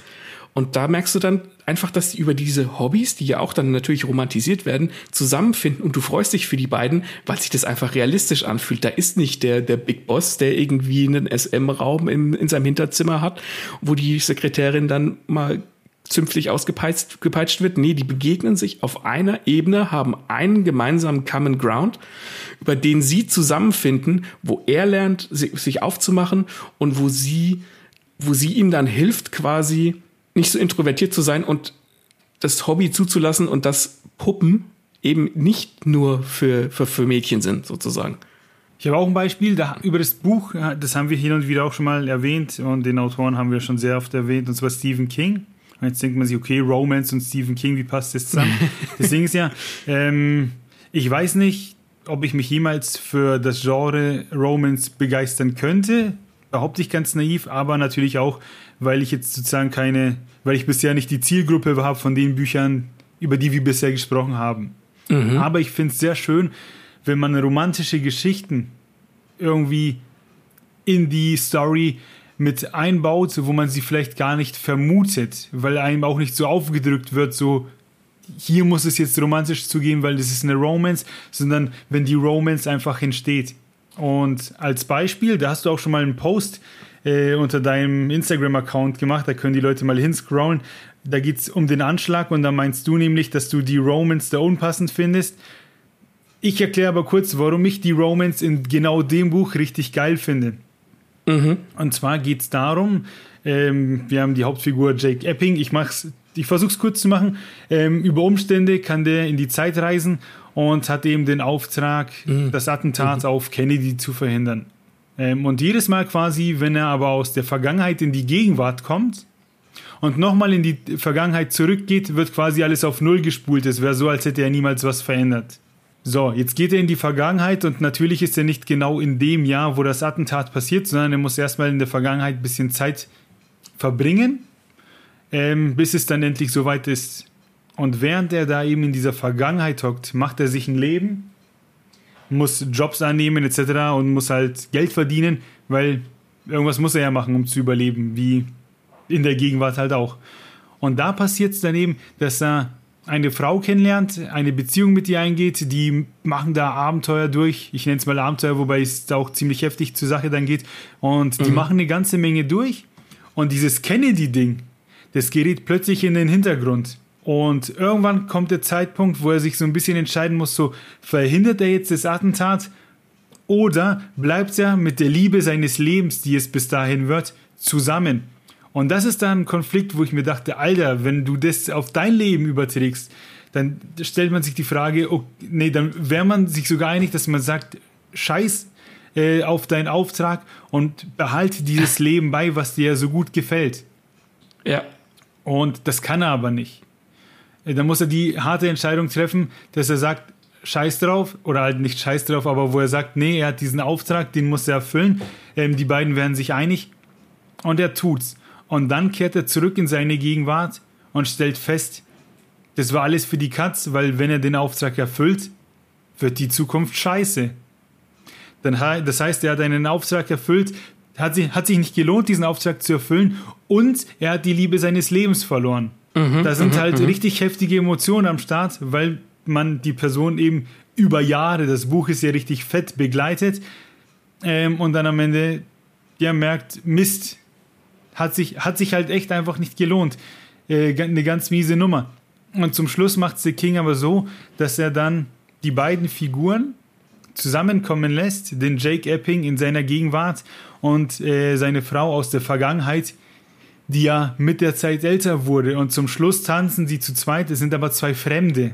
Und da merkst du dann, einfach, dass sie über diese Hobbys, die ja auch dann natürlich romantisiert werden, zusammenfinden und du freust dich für die beiden, weil sich das einfach realistisch anfühlt. Da ist nicht der, der Big Boss, der irgendwie einen SM-Raum in, in seinem Hinterzimmer hat, wo die Sekretärin dann mal zünftig ausgepeitscht gepeitscht wird. Nee, die begegnen sich auf einer Ebene, haben einen gemeinsamen Common Ground, über den sie zusammenfinden, wo er lernt, sich aufzumachen und wo sie, wo sie ihm dann hilft, quasi nicht so introvertiert zu sein und das Hobby zuzulassen und dass Puppen eben nicht nur für, für, für Mädchen sind, sozusagen. Ich habe auch ein Beispiel da, über das Buch, das haben wir hin und wieder auch schon mal erwähnt und den Autoren haben wir schon sehr oft erwähnt, und zwar Stephen King. Und jetzt denkt man sich, okay, Romance und Stephen King, wie passt das zusammen? Deswegen ist ja, ähm, ich weiß nicht, ob ich mich jemals für das Genre Romance begeistern könnte. Behaupte ich ganz naiv, aber natürlich auch, weil ich jetzt sozusagen keine, weil ich bisher nicht die Zielgruppe habe von den Büchern, über die wir bisher gesprochen haben. Mhm. Aber ich finde es sehr schön, wenn man romantische Geschichten irgendwie in die Story mit einbaut, wo man sie vielleicht gar nicht vermutet, weil einem auch nicht so aufgedrückt wird, so hier muss es jetzt romantisch zugehen, weil das ist eine Romance, sondern wenn die Romance einfach entsteht. Und als Beispiel, da hast du auch schon mal einen Post äh, unter deinem Instagram-Account gemacht, da können die Leute mal hinscrollen. Da geht es um den Anschlag und da meinst du nämlich, dass du die Romance da unpassend findest. Ich erkläre aber kurz, warum ich die Romance in genau dem Buch richtig geil finde. Mhm. Und zwar geht es darum, ähm, wir haben die Hauptfigur Jake Epping. Ich mach's, ich versuche es kurz zu machen. Ähm, über Umstände kann der in die Zeit reisen und hat eben den Auftrag, mhm. das Attentat mhm. auf Kennedy zu verhindern. Ähm, und jedes Mal quasi, wenn er aber aus der Vergangenheit in die Gegenwart kommt und nochmal in die Vergangenheit zurückgeht, wird quasi alles auf Null gespult. Es wäre so, als hätte er niemals was verändert. So, jetzt geht er in die Vergangenheit und natürlich ist er nicht genau in dem Jahr, wo das Attentat passiert, sondern er muss erstmal in der Vergangenheit ein bisschen Zeit verbringen, ähm, bis es dann endlich soweit ist. Und während er da eben in dieser Vergangenheit hockt, macht er sich ein Leben, muss Jobs annehmen etc. und muss halt Geld verdienen, weil irgendwas muss er ja machen, um zu überleben, wie in der Gegenwart halt auch. Und da passiert es dann eben, dass er eine Frau kennenlernt, eine Beziehung mit ihr eingeht, die machen da Abenteuer durch. Ich nenne es mal Abenteuer, wobei es auch ziemlich heftig zur Sache dann geht. Und die mhm. machen eine ganze Menge durch. Und dieses Kennedy-Ding, das gerät plötzlich in den Hintergrund. Und irgendwann kommt der Zeitpunkt, wo er sich so ein bisschen entscheiden muss, so verhindert er jetzt das Attentat oder bleibt er mit der Liebe seines Lebens, die es bis dahin wird, zusammen. Und das ist dann ein Konflikt, wo ich mir dachte, Alter, wenn du das auf dein Leben überträgst, dann stellt man sich die Frage, okay, nee, dann wäre man sich sogar einig, dass man sagt, scheiß äh, auf deinen Auftrag und behalte dieses Leben bei, was dir so gut gefällt. Ja. Und das kann er aber nicht. Äh, dann muss er die harte Entscheidung treffen, dass er sagt, scheiß drauf, oder halt nicht scheiß drauf, aber wo er sagt, nee, er hat diesen Auftrag, den muss er erfüllen. Ähm, die beiden werden sich einig und er tut's. Und dann kehrt er zurück in seine Gegenwart und stellt fest, das war alles für die Katz, weil wenn er den Auftrag erfüllt, wird die Zukunft scheiße. Dann, das heißt, er hat einen Auftrag erfüllt, hat sich, hat sich nicht gelohnt, diesen Auftrag zu erfüllen und er hat die Liebe seines Lebens verloren. Mhm, da sind mhm, halt mhm. richtig heftige Emotionen am Start, weil man die Person eben über Jahre, das Buch ist ja richtig fett begleitet ähm, und dann am Ende ja merkt, Mist, hat sich, hat sich halt echt einfach nicht gelohnt. Äh, eine ganz miese Nummer. Und zum Schluss macht The King aber so, dass er dann die beiden Figuren zusammenkommen lässt, den Jake Epping in seiner Gegenwart und äh, seine Frau aus der Vergangenheit, die ja mit der Zeit älter wurde. Und zum Schluss tanzen sie zu zweit, es sind aber zwei Fremde.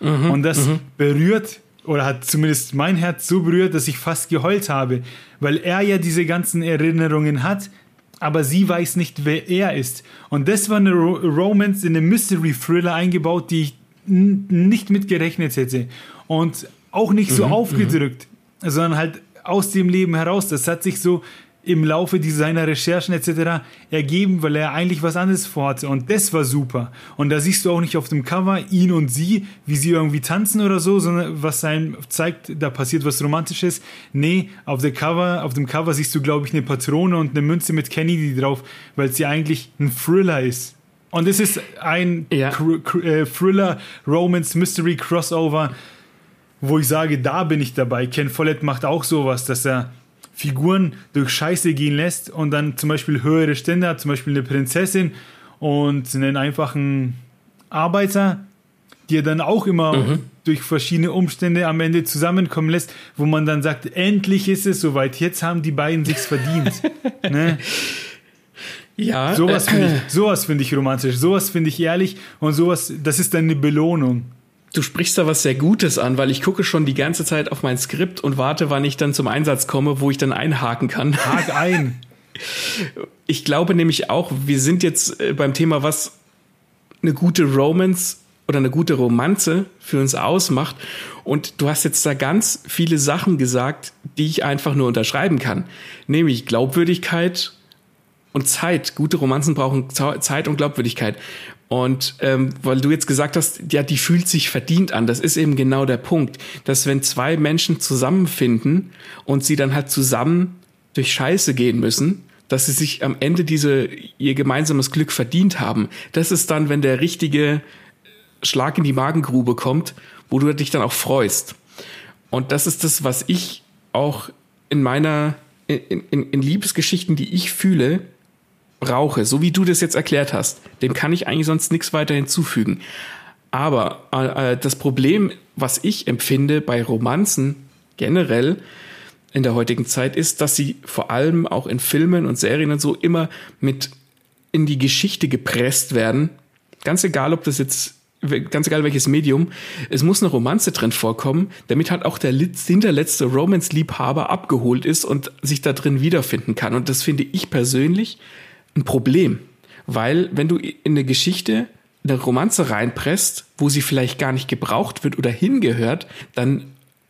Mhm, und das mhm. berührt oder hat zumindest mein Herz so berührt, dass ich fast geheult habe, weil er ja diese ganzen Erinnerungen hat, aber sie weiß nicht, wer er ist. Und das war eine Ro Romance in eine Mystery Thriller eingebaut, die ich nicht mit gerechnet hätte. Und auch nicht so mhm, aufgedrückt, mhm. sondern halt aus dem Leben heraus. Das hat sich so im Laufe seiner Recherchen etc. ergeben, weil er eigentlich was anderes vorhatte. Und das war super. Und da siehst du auch nicht auf dem Cover ihn und sie, wie sie irgendwie tanzen oder so, sondern was einem zeigt, da passiert was Romantisches. Nee, auf, der Cover, auf dem Cover siehst du, glaube ich, eine Patrone und eine Münze mit Kennedy drauf, weil sie eigentlich ein Thriller ist. Und es ist ein Ja. äh, Thriller, Romance, Mystery, Crossover, wo ich sage, da bin ich dabei. Ken Follett macht auch sowas, dass er Figuren durch Scheiße gehen lässt und dann zum Beispiel höhere Stände hat, zum Beispiel eine Prinzessin und einen einfachen Arbeiter, die er dann auch immer durch verschiedene Umstände am Ende zusammenkommen lässt, wo man dann sagt, endlich ist es soweit, jetzt haben die beiden sich's verdient. ne? Ja, Sowas finde ich, sowas finde ich romantisch, sowas finde ich ehrlich und sowas, das ist dann eine Belohnung. Du sprichst da was sehr Gutes an, weil ich gucke schon die ganze Zeit auf mein Skript und warte, wann ich dann zum Einsatz komme, wo ich dann einhaken kann. Hak ein. Ich glaube nämlich auch, wir sind jetzt äh, beim Thema, was eine gute Romance oder eine gute Romanze für uns ausmacht. Und du hast jetzt da ganz viele Sachen gesagt, die ich einfach nur unterschreiben kann. Nämlich Glaubwürdigkeit und Zeit. Gute Romanzen brauchen Zeit und Glaubwürdigkeit. Und ähm, weil du jetzt gesagt hast, ja, die fühlt sich verdient an. Das ist eben genau der Punkt, dass wenn zwei Menschen zusammenfinden und sie dann halt zusammen durch Scheiße gehen müssen, dass sie sich am Ende diese ihr gemeinsames Glück verdient haben. Das ist dann, wenn der richtige Schlag in die Magengrube kommt, wo du dich dann auch freust. Und das ist das, was ich auch in meiner, in, in, in Liebesgeschichten, die ich fühle, brauche, so wie du das jetzt erklärt hast. Dem kann ich eigentlich sonst nichts weiter hinzufügen. Aber äh, äh, das Problem, was ich empfinde bei Romanzen generell in der heutigen Zeit, ist, dass sie vor allem auch in Filmen und Serien und so immer mit in die Geschichte gepresst werden. Ganz egal, ob das jetzt ganz egal welches Medium, es muss eine Romanze drin vorkommen, damit halt auch der hinterletzte Romance-Liebhaber abgeholt ist und sich da drin wiederfinden kann. Und das finde ich persönlich ein Problem. Weil wenn du in eine Geschichte eine Romanze reinpresst, wo sie vielleicht gar nicht gebraucht wird oder hingehört, dann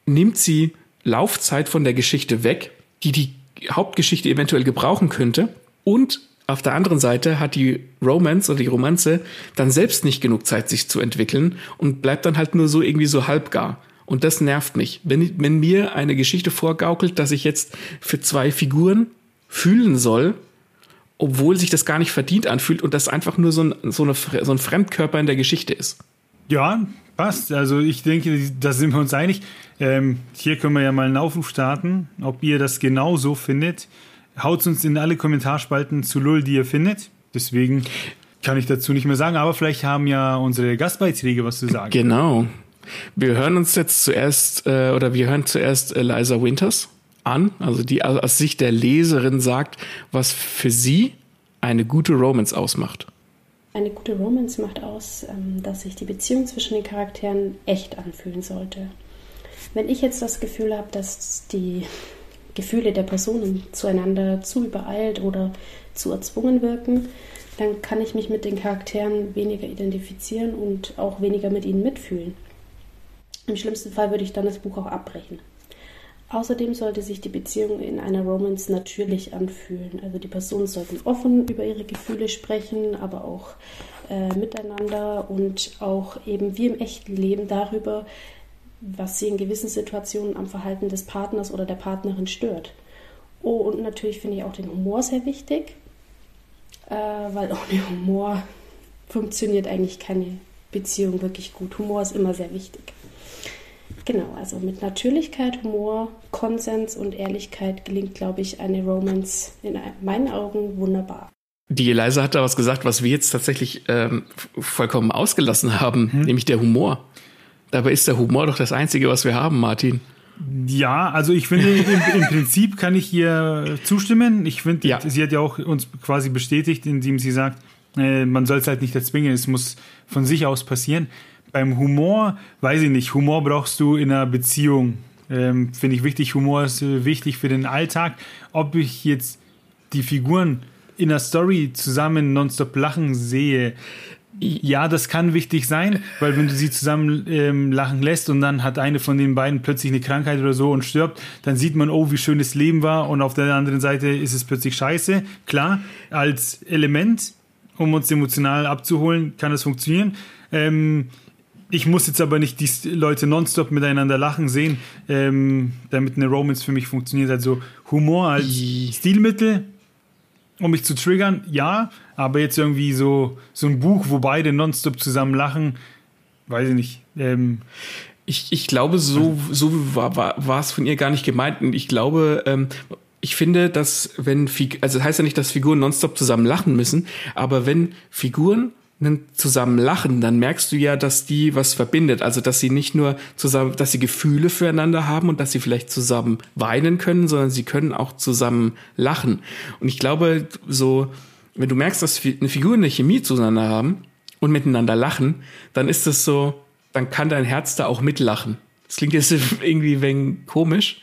nimmt sie Laufzeit von der Geschichte weg, die die Hauptgeschichte eventuell gebrauchen könnte. Und auf der anderen Seite hat die Romance oder die Romanze dann selbst nicht genug Zeit, sich zu entwickeln und bleibt dann halt nur so irgendwie so halbgar. Und das nervt mich. Wenn, wenn mir eine Geschichte vorgaukelt, dass ich jetzt für zwei Figuren fühlen soll, obwohl sich das gar nicht verdient anfühlt und das einfach nur so ein, so, eine, so ein Fremdkörper in der Geschichte ist. Ja, passt. Also ich denke, da sind wir uns einig. Ähm, hier können wir ja mal einen Aufruf starten, ob ihr das genauso findet. Haut uns in alle Kommentarspalten zu Lull, die ihr findet. Deswegen kann ich dazu nicht mehr sagen, aber vielleicht haben ja unsere Gastbeiträge was zu sagen. Genau. Wir hören uns jetzt zuerst, äh, oder wir hören zuerst Eliza Winters an, also die aus Sicht der Leserin sagt, was für sie eine gute Romance ausmacht. Eine gute Romance macht aus, ähm, dass sich die Beziehung zwischen den Charakteren echt anfühlen sollte. Wenn ich jetzt das Gefühl habe, dass die Gefühle der Personen zueinander zu übereilt oder zu erzwungen wirken, dann kann ich mich mit den Charakteren weniger identifizieren und auch weniger mit ihnen mitfühlen. Im schlimmsten Fall würde ich dann das Buch auch abbrechen. Außerdem sollte sich die Beziehung in einer Romance natürlich anfühlen. Also die Personen sollten offen über ihre Gefühle sprechen, aber auch äh, miteinander und auch eben wie im echten Leben darüber, was sie in gewissen Situationen am Verhalten des Partners oder der Partnerin stört. Oh, und natürlich finde ich auch den Humor sehr wichtig, äh, weil ohne Humor funktioniert eigentlich keine Beziehung wirklich gut. Humor ist immer sehr wichtig. Genau, also mit Natürlichkeit, Humor, Konsens und Ehrlichkeit gelingt, glaube ich, eine Romance in meinen Augen wunderbar. Die Eliza hat da was gesagt, was wir jetzt tatsächlich ähm, vollkommen ausgelassen haben, Hm. nämlich der Humor. Dabei ist der Humor doch das Einzige, was wir haben, Martin. Ja, also ich finde, im, im Prinzip kann ich ihr zustimmen. Ich finde, Ja. sie hat ja auch uns quasi bestätigt, indem sie sagt, äh, man soll es halt nicht erzwingen, es muss von sich aus passieren. Beim Humor, weiß ich nicht, Humor brauchst du in einer Beziehung. Ähm, finde ich wichtig. Humor ist äh, wichtig für den Alltag. Ob ich jetzt die Figuren in der Story zusammen nonstop lachen sehe, ja, das kann wichtig sein, weil wenn du sie zusammen ähm, lachen lässt und dann hat eine von den beiden plötzlich eine Krankheit oder so und stirbt, dann sieht man, oh, wie schön das Leben war und auf der anderen Seite ist es plötzlich scheiße. Klar, als Element, um uns emotional abzuholen, kann das funktionieren. Ähm, ich muss jetzt aber nicht die Leute nonstop miteinander lachen sehen, ähm, damit eine Romance für mich funktioniert. Also Humor als Stilmittel, um mich zu triggern, ja, Aber jetzt irgendwie so, so ein Buch, wo beide nonstop zusammen lachen, weiß ich nicht. Ähm, ich, ich glaube, so, so war, war, war es von ihr gar nicht gemeint. Und ich glaube, ähm, ich finde, dass wenn, Fig also das heißt ja nicht, dass Figuren nonstop zusammen lachen müssen, aber wenn Figuren zusammen lachen, dann merkst du ja, dass die was verbindet. Also, dass sie nicht nur zusammen, dass sie Gefühle füreinander haben und dass sie vielleicht zusammen weinen können, sondern sie können auch zusammen lachen. Und ich glaube, so, wenn du merkst, dass eine Figur eine Chemie zueinander haben und miteinander lachen, dann ist das so, dann kann dein Herz da auch mitlachen. Das klingt jetzt irgendwie wegen komisch,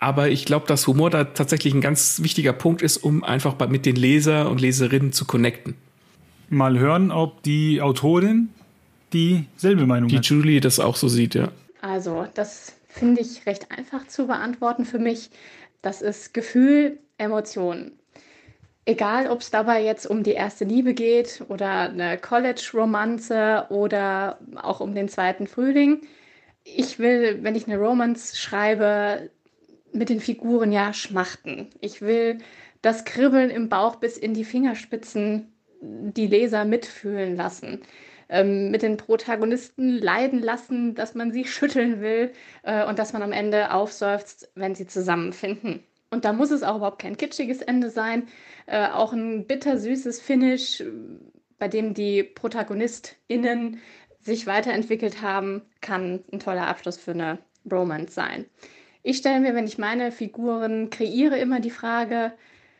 aber ich glaube, dass Humor da tatsächlich ein ganz wichtiger Punkt ist, um einfach mit den Leser und Leserinnen zu connecten mal hören, ob die Autorin dieselbe Meinung die hat. Die Julie das auch so sieht, ja. Also, das finde ich recht einfach zu beantworten für mich. Das ist Gefühl, Emotionen. Egal, ob es dabei jetzt um die erste Liebe geht oder eine College-Romanze oder auch um den zweiten Frühling. Ich will, wenn ich eine Romance schreibe, mit den Figuren ja schmachten. Ich will das Kribbeln im Bauch bis in die Fingerspitzen die Leser mitfühlen lassen, ähm, mit den Protagonisten leiden lassen, dass man sie schütteln will äh, und dass man am Ende aufseufzt, wenn sie zusammenfinden. Und da muss es auch überhaupt kein kitschiges Ende sein, äh, auch ein bittersüßes Finish, bei dem die ProtagonistInnen sich weiterentwickelt haben, kann ein toller Abschluss für eine Romance sein. Ich stelle mir, wenn ich meine Figuren kreiere, immer die Frage,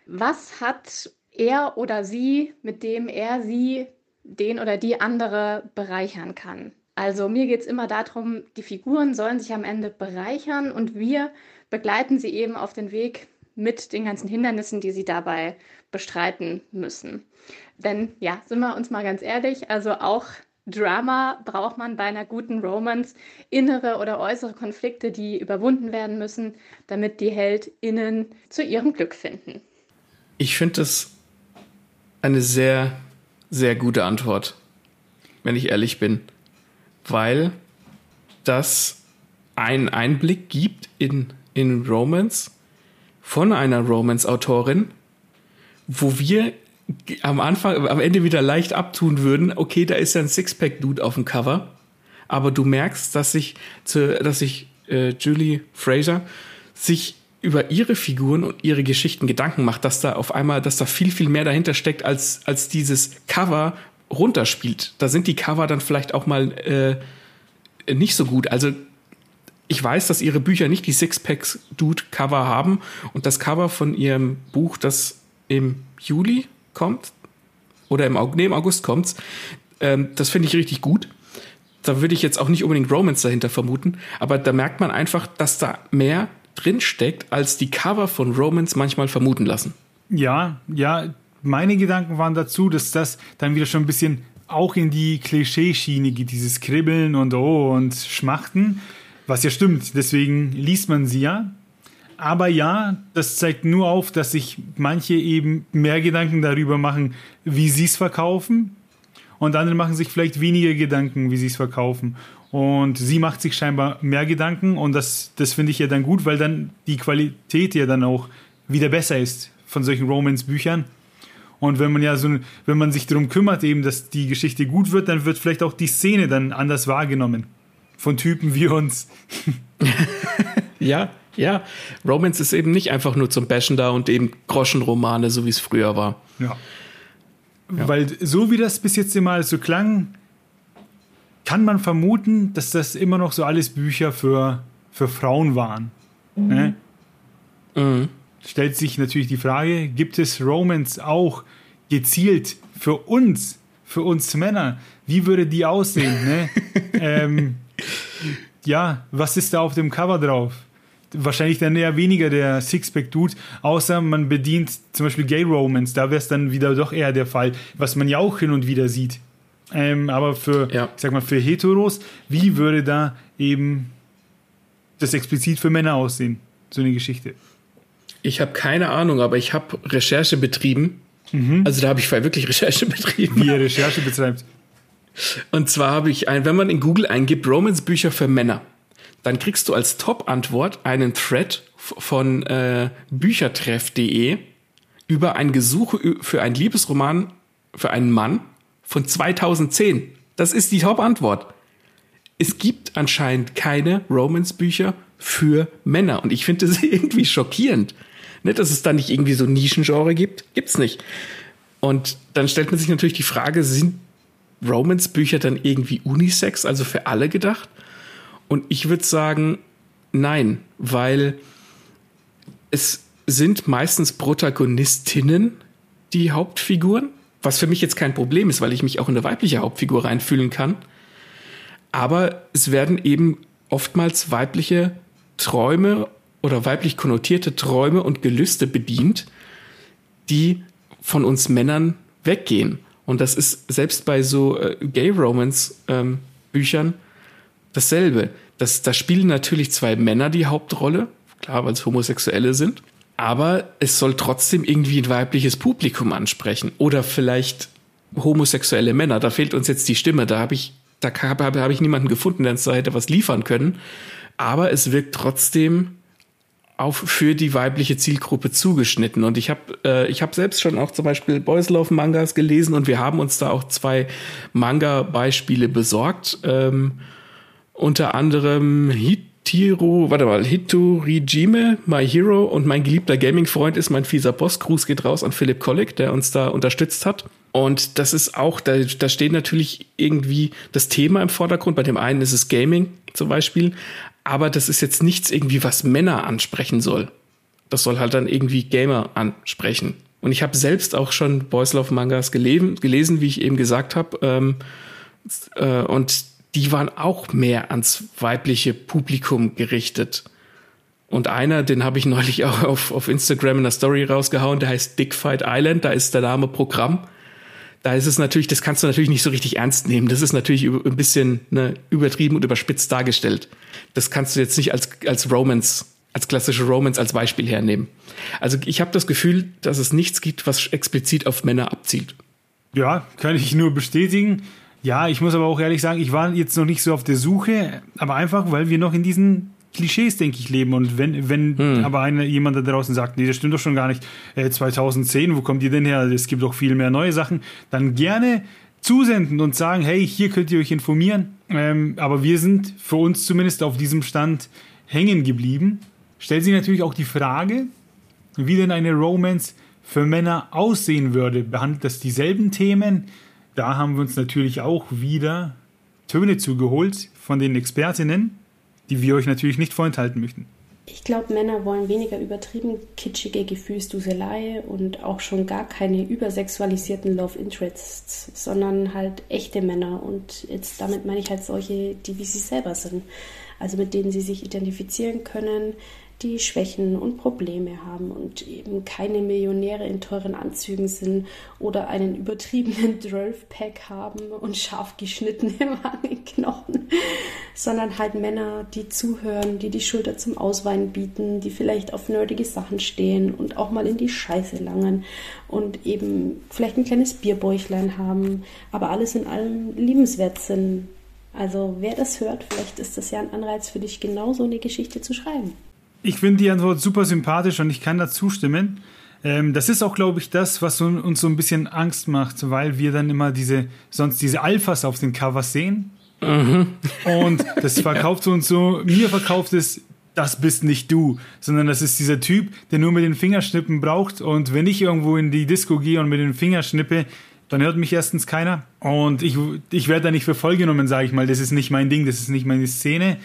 was hat er oder sie, mit dem er sie den oder die andere bereichern kann. Also mir geht es immer darum, die Figuren sollen sich am Ende bereichern und wir begleiten sie eben auf den Weg mit den ganzen Hindernissen, die sie dabei bestreiten müssen. Denn ja, sind wir uns mal ganz ehrlich, also auch Drama braucht man bei einer guten Romance innere oder äußere Konflikte, die überwunden werden müssen, damit die HeldInnen zu ihrem Glück finden. Ich finde das eine sehr, sehr gute Antwort, wenn ich ehrlich bin, weil das einen Einblick gibt in, in Romance von einer Romance-Autorin, wo wir am Anfang, am Ende wieder leicht abtun würden, okay, da ist ja ein Sixpack-Dude auf dem Cover, aber du merkst, dass sich, dass sich äh, Julie Fraser sich über ihre Figuren und ihre Geschichten Gedanken macht, dass da auf einmal, dass da viel, viel mehr dahinter steckt, als, als dieses Cover runterspielt. Da sind die Cover dann vielleicht auch mal äh, nicht so gut. Also ich weiß, dass ihre Bücher nicht die Sixpacks-Dude-Cover haben und das Cover von ihrem Buch, das im Juli kommt oder im, nee, im August kommt, ähm, das finde ich richtig gut. Da würde ich jetzt auch nicht unbedingt Romance dahinter vermuten, aber da merkt man einfach, dass da mehr drinsteckt, als die Cover von Romans manchmal vermuten lassen. Ja, ja, meine Gedanken waren dazu, dass das dann wieder schon ein bisschen auch in die Klischeeschiene geht, dieses Kribbeln und oh und Schmachten, was ja stimmt, deswegen liest man sie ja. Aber ja, das zeigt nur auf, dass sich manche eben mehr Gedanken darüber machen, wie sie es verkaufen und andere machen sich vielleicht weniger Gedanken, wie sie es verkaufen. Und sie macht sich scheinbar mehr Gedanken und das, das finde ich ja dann gut, weil dann die Qualität ja dann auch wieder besser ist von solchen Romance-Büchern. Und wenn man ja so, wenn man sich darum kümmert, eben, dass die Geschichte gut wird, dann wird vielleicht auch die Szene dann anders wahrgenommen. Von Typen wie uns. ja, ja. Romance ist eben nicht einfach nur zum Bashen da und eben Groschenromane, so wie es früher war. Ja. ja. Weil so wie das bis jetzt immer so klang, kann man vermuten, dass das immer noch so alles Bücher für, für Frauen waren. Mhm. Ne? Mhm. Stellt sich natürlich die Frage, gibt es Romance auch gezielt für uns, für uns Männer? Wie würde die aussehen? Ne? ähm, ja, was ist da auf dem Cover drauf? Wahrscheinlich dann eher weniger der Sixpack-Dude, außer man bedient zum Beispiel Gay Romance, da wäre es dann wieder doch eher der Fall, was man ja auch hin und wieder sieht. Ähm, aber für, ja. ich sag mal, für Heteros, wie würde da eben das explizit für Männer aussehen? So eine Geschichte. Ich habe keine Ahnung, aber ich habe Recherche betrieben. Mhm. Also da habe ich wirklich Recherche betrieben. Wie ihr Recherche betreibt. Und zwar habe ich ein, wenn man in Google eingibt, Romance-Bücher für Männer, dann kriegst du als Top-Antwort einen Thread von äh, büchertreff.de über ein Gesuch für einen Liebesroman für einen Mann von 2010? Das ist die Top-Antwort. Es gibt anscheinend keine Romance-Bücher für Männer. Und ich finde das irgendwie schockierend. Ne, dass es da nicht irgendwie so Nischengenre gibt. Gibt's nicht. Und dann stellt man sich natürlich die Frage, sind Romance-Bücher dann irgendwie unisex, also für alle gedacht? Und ich würde sagen, nein, weil es sind meistens Protagonistinnen die Hauptfiguren, was für mich jetzt kein Problem ist, weil ich mich auch in eine weibliche Hauptfigur reinfühlen kann. Aber es werden eben oftmals weibliche Träume oder weiblich konnotierte Träume und Gelüste bedient, die von uns Männern weggehen. Und das ist selbst bei so äh, Gay Romance ähm, dasselbe. Das, da spielen natürlich zwei Männer die Hauptrolle, klar, weil es Homosexuelle sind, aber es soll trotzdem irgendwie ein weibliches Publikum ansprechen oder vielleicht homosexuelle Männer. Da fehlt uns jetzt die Stimme. Da habe ich, da habe hab ich niemanden gefunden, der uns da hätte was liefern können. Aber es wirkt trotzdem auf für die weibliche Zielgruppe zugeschnitten. Und ich habe äh, ich habe selbst schon auch zum Beispiel Boys Love Mangas gelesen und wir haben uns da auch zwei Manga-Beispiele besorgt. Ähm, unter anderem Hitiro, warte mal, Hitorijime, My Hero und mein geliebter Gaming-Freund ist mein fieser Boss. Gruß geht raus an Philipp Kolleg, der uns da unterstützt hat. Und das ist auch, da, da steht natürlich irgendwie das Thema im Vordergrund. Bei dem einen ist es Gaming zum Beispiel, aber das ist jetzt nichts irgendwie, was Männer ansprechen soll. Das soll halt dann irgendwie Gamer ansprechen. Und ich habe selbst auch schon Boys Love Mangas gelesen, gelesen wie ich eben gesagt habe. Ähm, äh, und die waren auch mehr ans weibliche Publikum gerichtet. Und einer, den habe ich neulich auch auf, auf Instagram in der Story rausgehauen, der heißt Dickfight Island, da ist der Name Programm da ist es natürlich, das kannst du natürlich nicht so richtig ernst nehmen. Das ist natürlich ein bisschen ne, übertrieben und überspitzt dargestellt. Das kannst du jetzt nicht als, als Romance, als klassische Romance als Beispiel hernehmen. Also ich habe das Gefühl, dass es nichts gibt, was explizit auf Männer abzielt. Ja, kann ich nur bestätigen. Ja, ich muss aber auch ehrlich sagen, ich war jetzt noch nicht so auf der Suche, aber einfach, weil wir noch in diesen Klischees, denke ich, leben. Und wenn, wenn hm. aber eine, jemand da draußen sagt, nee, das stimmt doch schon gar nicht, äh, 2010, wo kommt ihr denn her? Es gibt doch viel mehr neue Sachen, dann gerne zusenden und sagen, hey, hier könnt ihr euch informieren. Ähm, aber wir sind für uns zumindest auf diesem Stand hängen geblieben. Stellt sich natürlich auch die Frage, wie denn eine Romance für Männer aussehen würde. Behandelt das dieselben Themen? Da haben wir uns natürlich auch wieder Töne zugeholt von den Expertinnen die wir euch natürlich nicht vorenthalten möchten. Ich glaube, Männer wollen weniger übertrieben kitschige Gefühlsduselei und auch schon gar keine übersexualisierten Love Interests, sondern halt echte Männer. Und jetzt damit meine ich halt solche, die wie sie selber sind. Also mit denen sie sich identifizieren können, die Schwächen und Probleme haben und eben keine Millionäre in teuren Anzügen sind oder einen übertriebenen 12-Pack haben und scharf geschnittene Wangenknochen, sondern halt Männer, die zuhören, die die Schulter zum Ausweinen bieten, die vielleicht auf nerdige Sachen stehen und auch mal in die Scheiße langen und eben vielleicht ein kleines Bierbäuchlein haben, aber alles in allem liebenswert sind. Also wer das hört, vielleicht ist das ja ein Anreiz für dich, genau so eine Geschichte zu schreiben. Ich finde die Antwort super sympathisch und ich kann da zustimmen. Ähm, das ist auch, glaube ich, das, was uns so ein bisschen Angst macht, weil wir dann immer diese, sonst diese Alphas auf den Covers sehen. Mhm. Und das verkauft ja. uns so, mir verkauft es, das bist nicht du, sondern das ist dieser Typ, der nur mit den Fingerschnippen braucht. Und wenn ich irgendwo in die Disco gehe und mit den Fingerschnippe, dann hört mich erstens keiner. Und ich, ich werde da nicht für voll genommen, sage ich mal. Das ist nicht mein Ding, das ist nicht meine Szene.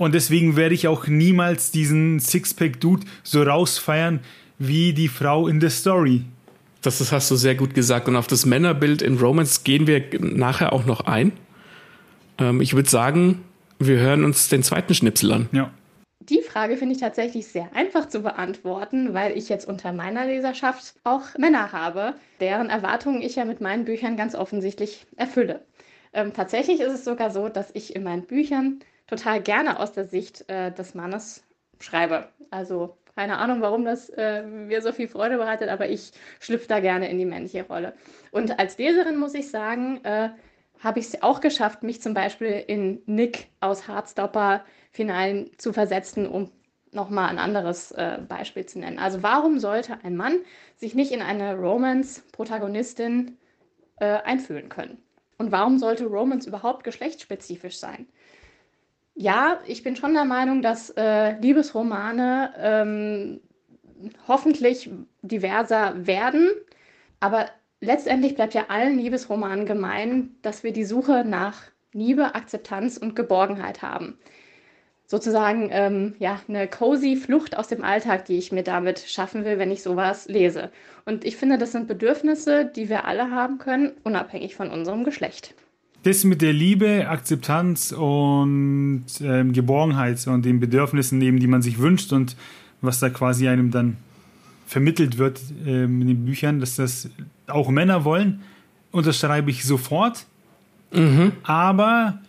Und deswegen werde ich auch niemals diesen Sixpack-Dude so rausfeiern wie die Frau in der Story. Das, das hast du sehr gut gesagt. Und auf das Männerbild in Romance gehen wir nachher auch noch ein. Ähm, ich würde sagen, wir hören uns den zweiten Schnipsel an. Ja. Die Frage finde ich tatsächlich sehr einfach zu beantworten, weil ich jetzt unter meiner Leserschaft auch Männer habe, deren Erwartungen ich ja mit meinen Büchern ganz offensichtlich erfülle. Ähm, tatsächlich ist es sogar so, dass ich in meinen Büchern total gerne aus der Sicht äh, des Mannes schreibe. Also keine Ahnung, warum das äh, mir so viel Freude bereitet, aber ich schlüpfe da gerne in die männliche Rolle. Und als Leserin muss ich sagen, äh, habe ich es auch geschafft, mich zum Beispiel in Nick aus Hardstopper Finalen zu versetzen, um nochmal ein anderes äh, Beispiel zu nennen. Also warum sollte ein Mann sich nicht in eine Romance-Protagonistin äh, einfühlen können. Und warum sollte Romance überhaupt geschlechtsspezifisch sein? Ja, ich bin schon der Meinung, dass äh, Liebesromane ähm, hoffentlich diverser werden, aber letztendlich bleibt ja allen Liebesromanen gemein, dass wir die Suche nach Liebe, Akzeptanz und Geborgenheit haben. Sozusagen ähm, ja, eine cozy Flucht aus dem Alltag, die ich mir damit schaffen will, wenn ich sowas lese. Und ich finde, das sind Bedürfnisse, die wir alle haben können, unabhängig von unserem Geschlecht. Das mit der Liebe, Akzeptanz und ähm, Geborgenheit und den Bedürfnissen, eben, die man sich wünscht und was da quasi einem dann vermittelt wird ähm, in den Büchern, dass das auch Männer wollen, unterschreibe ich sofort. Mhm. Aber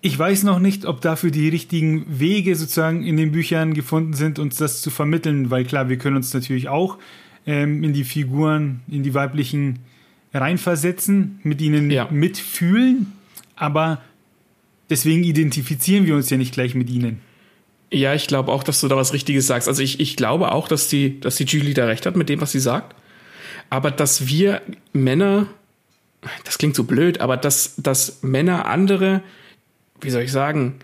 ich weiß noch nicht, ob dafür die richtigen Wege sozusagen in den Büchern gefunden sind, uns das zu vermitteln, weil klar, wir können uns natürlich auch ähm, in die Figuren, in die weiblichen reinversetzen, mit ihnen ja. mitfühlen, aber deswegen identifizieren wir uns ja nicht gleich mit ihnen. Ja, ich glaube auch, dass du da was Richtiges sagst. Also ich, ich glaube auch, dass die, dass die Julie da recht hat mit dem, was sie sagt. Aber dass wir Männer, das klingt so blöd, aber dass, dass Männer andere, wie soll ich sagen,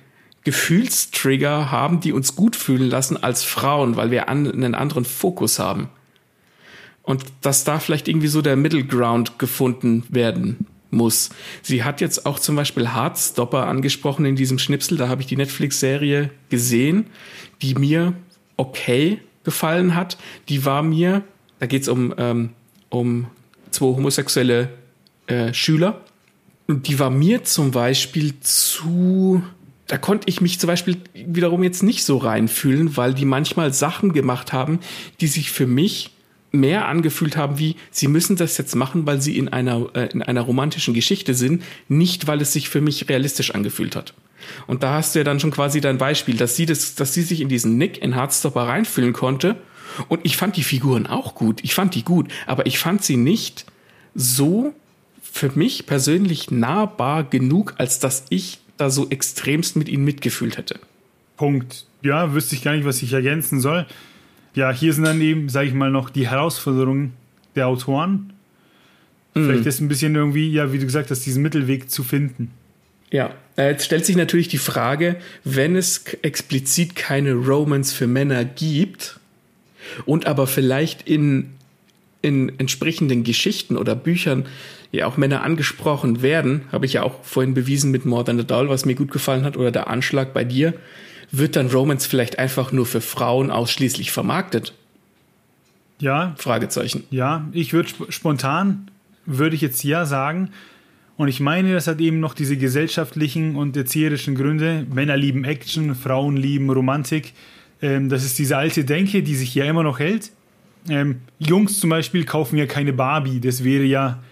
Gefühlstrigger haben, die uns gut fühlen lassen als Frauen, weil wir an, einen anderen Fokus haben. Und dass da vielleicht irgendwie so der Middle Ground gefunden werden muss. Sie hat jetzt auch zum Beispiel Heartstopper angesprochen in diesem Schnipsel. Da habe ich die Netflix-Serie gesehen, die mir okay gefallen hat. Die war mir, da geht es um, ähm, um zwei homosexuelle äh, Schüler. Und die war mir zum Beispiel zu, da konnte ich mich zum Beispiel wiederum jetzt nicht so reinfühlen, weil die manchmal Sachen gemacht haben, die sich für mich mehr angefühlt haben wie, sie müssen das jetzt machen, weil sie in einer, äh, in einer romantischen Geschichte sind, nicht weil es sich für mich realistisch angefühlt hat. Und da hast du ja dann schon quasi dein Beispiel, dass sie das, dass sie sich in diesen Nick in Hardstopper reinfühlen konnte. Und ich fand die Figuren auch gut. Ich fand die gut, aber ich fand sie nicht so für mich persönlich nahbar genug, als dass ich da so extremst mit ihnen mitgefühlt hätte. Punkt. Ja, wüsste ich gar nicht, was ich ergänzen soll ja, hier sind dann eben, sage ich mal, noch die Herausforderungen der Autoren. Mhm. Vielleicht ist ein bisschen irgendwie, ja, wie du gesagt hast, diesen Mittelweg zu finden. Ja, äh, jetzt stellt sich natürlich die Frage, wenn es explizit keine Romance für Männer gibt und aber vielleicht in, in entsprechenden Geschichten oder Büchern ja auch Männer angesprochen werden, habe ich ja auch vorhin bewiesen mit More Than a Doll, was mir gut gefallen hat, oder der Anschlag bei dir, wird dann Romance vielleicht einfach nur für Frauen ausschließlich vermarktet? Ja. Fragezeichen. Ja, ich würde sp spontan, würde ich jetzt ja sagen. Und ich meine, das hat eben noch diese gesellschaftlichen und erzieherischen Gründe. Männer lieben Action, Frauen lieben Romantik. Ähm, das ist diese alte Denke, die sich ja immer noch hält. Ähm, Jungs zum Beispiel kaufen ja keine Barbie. Das wäre ja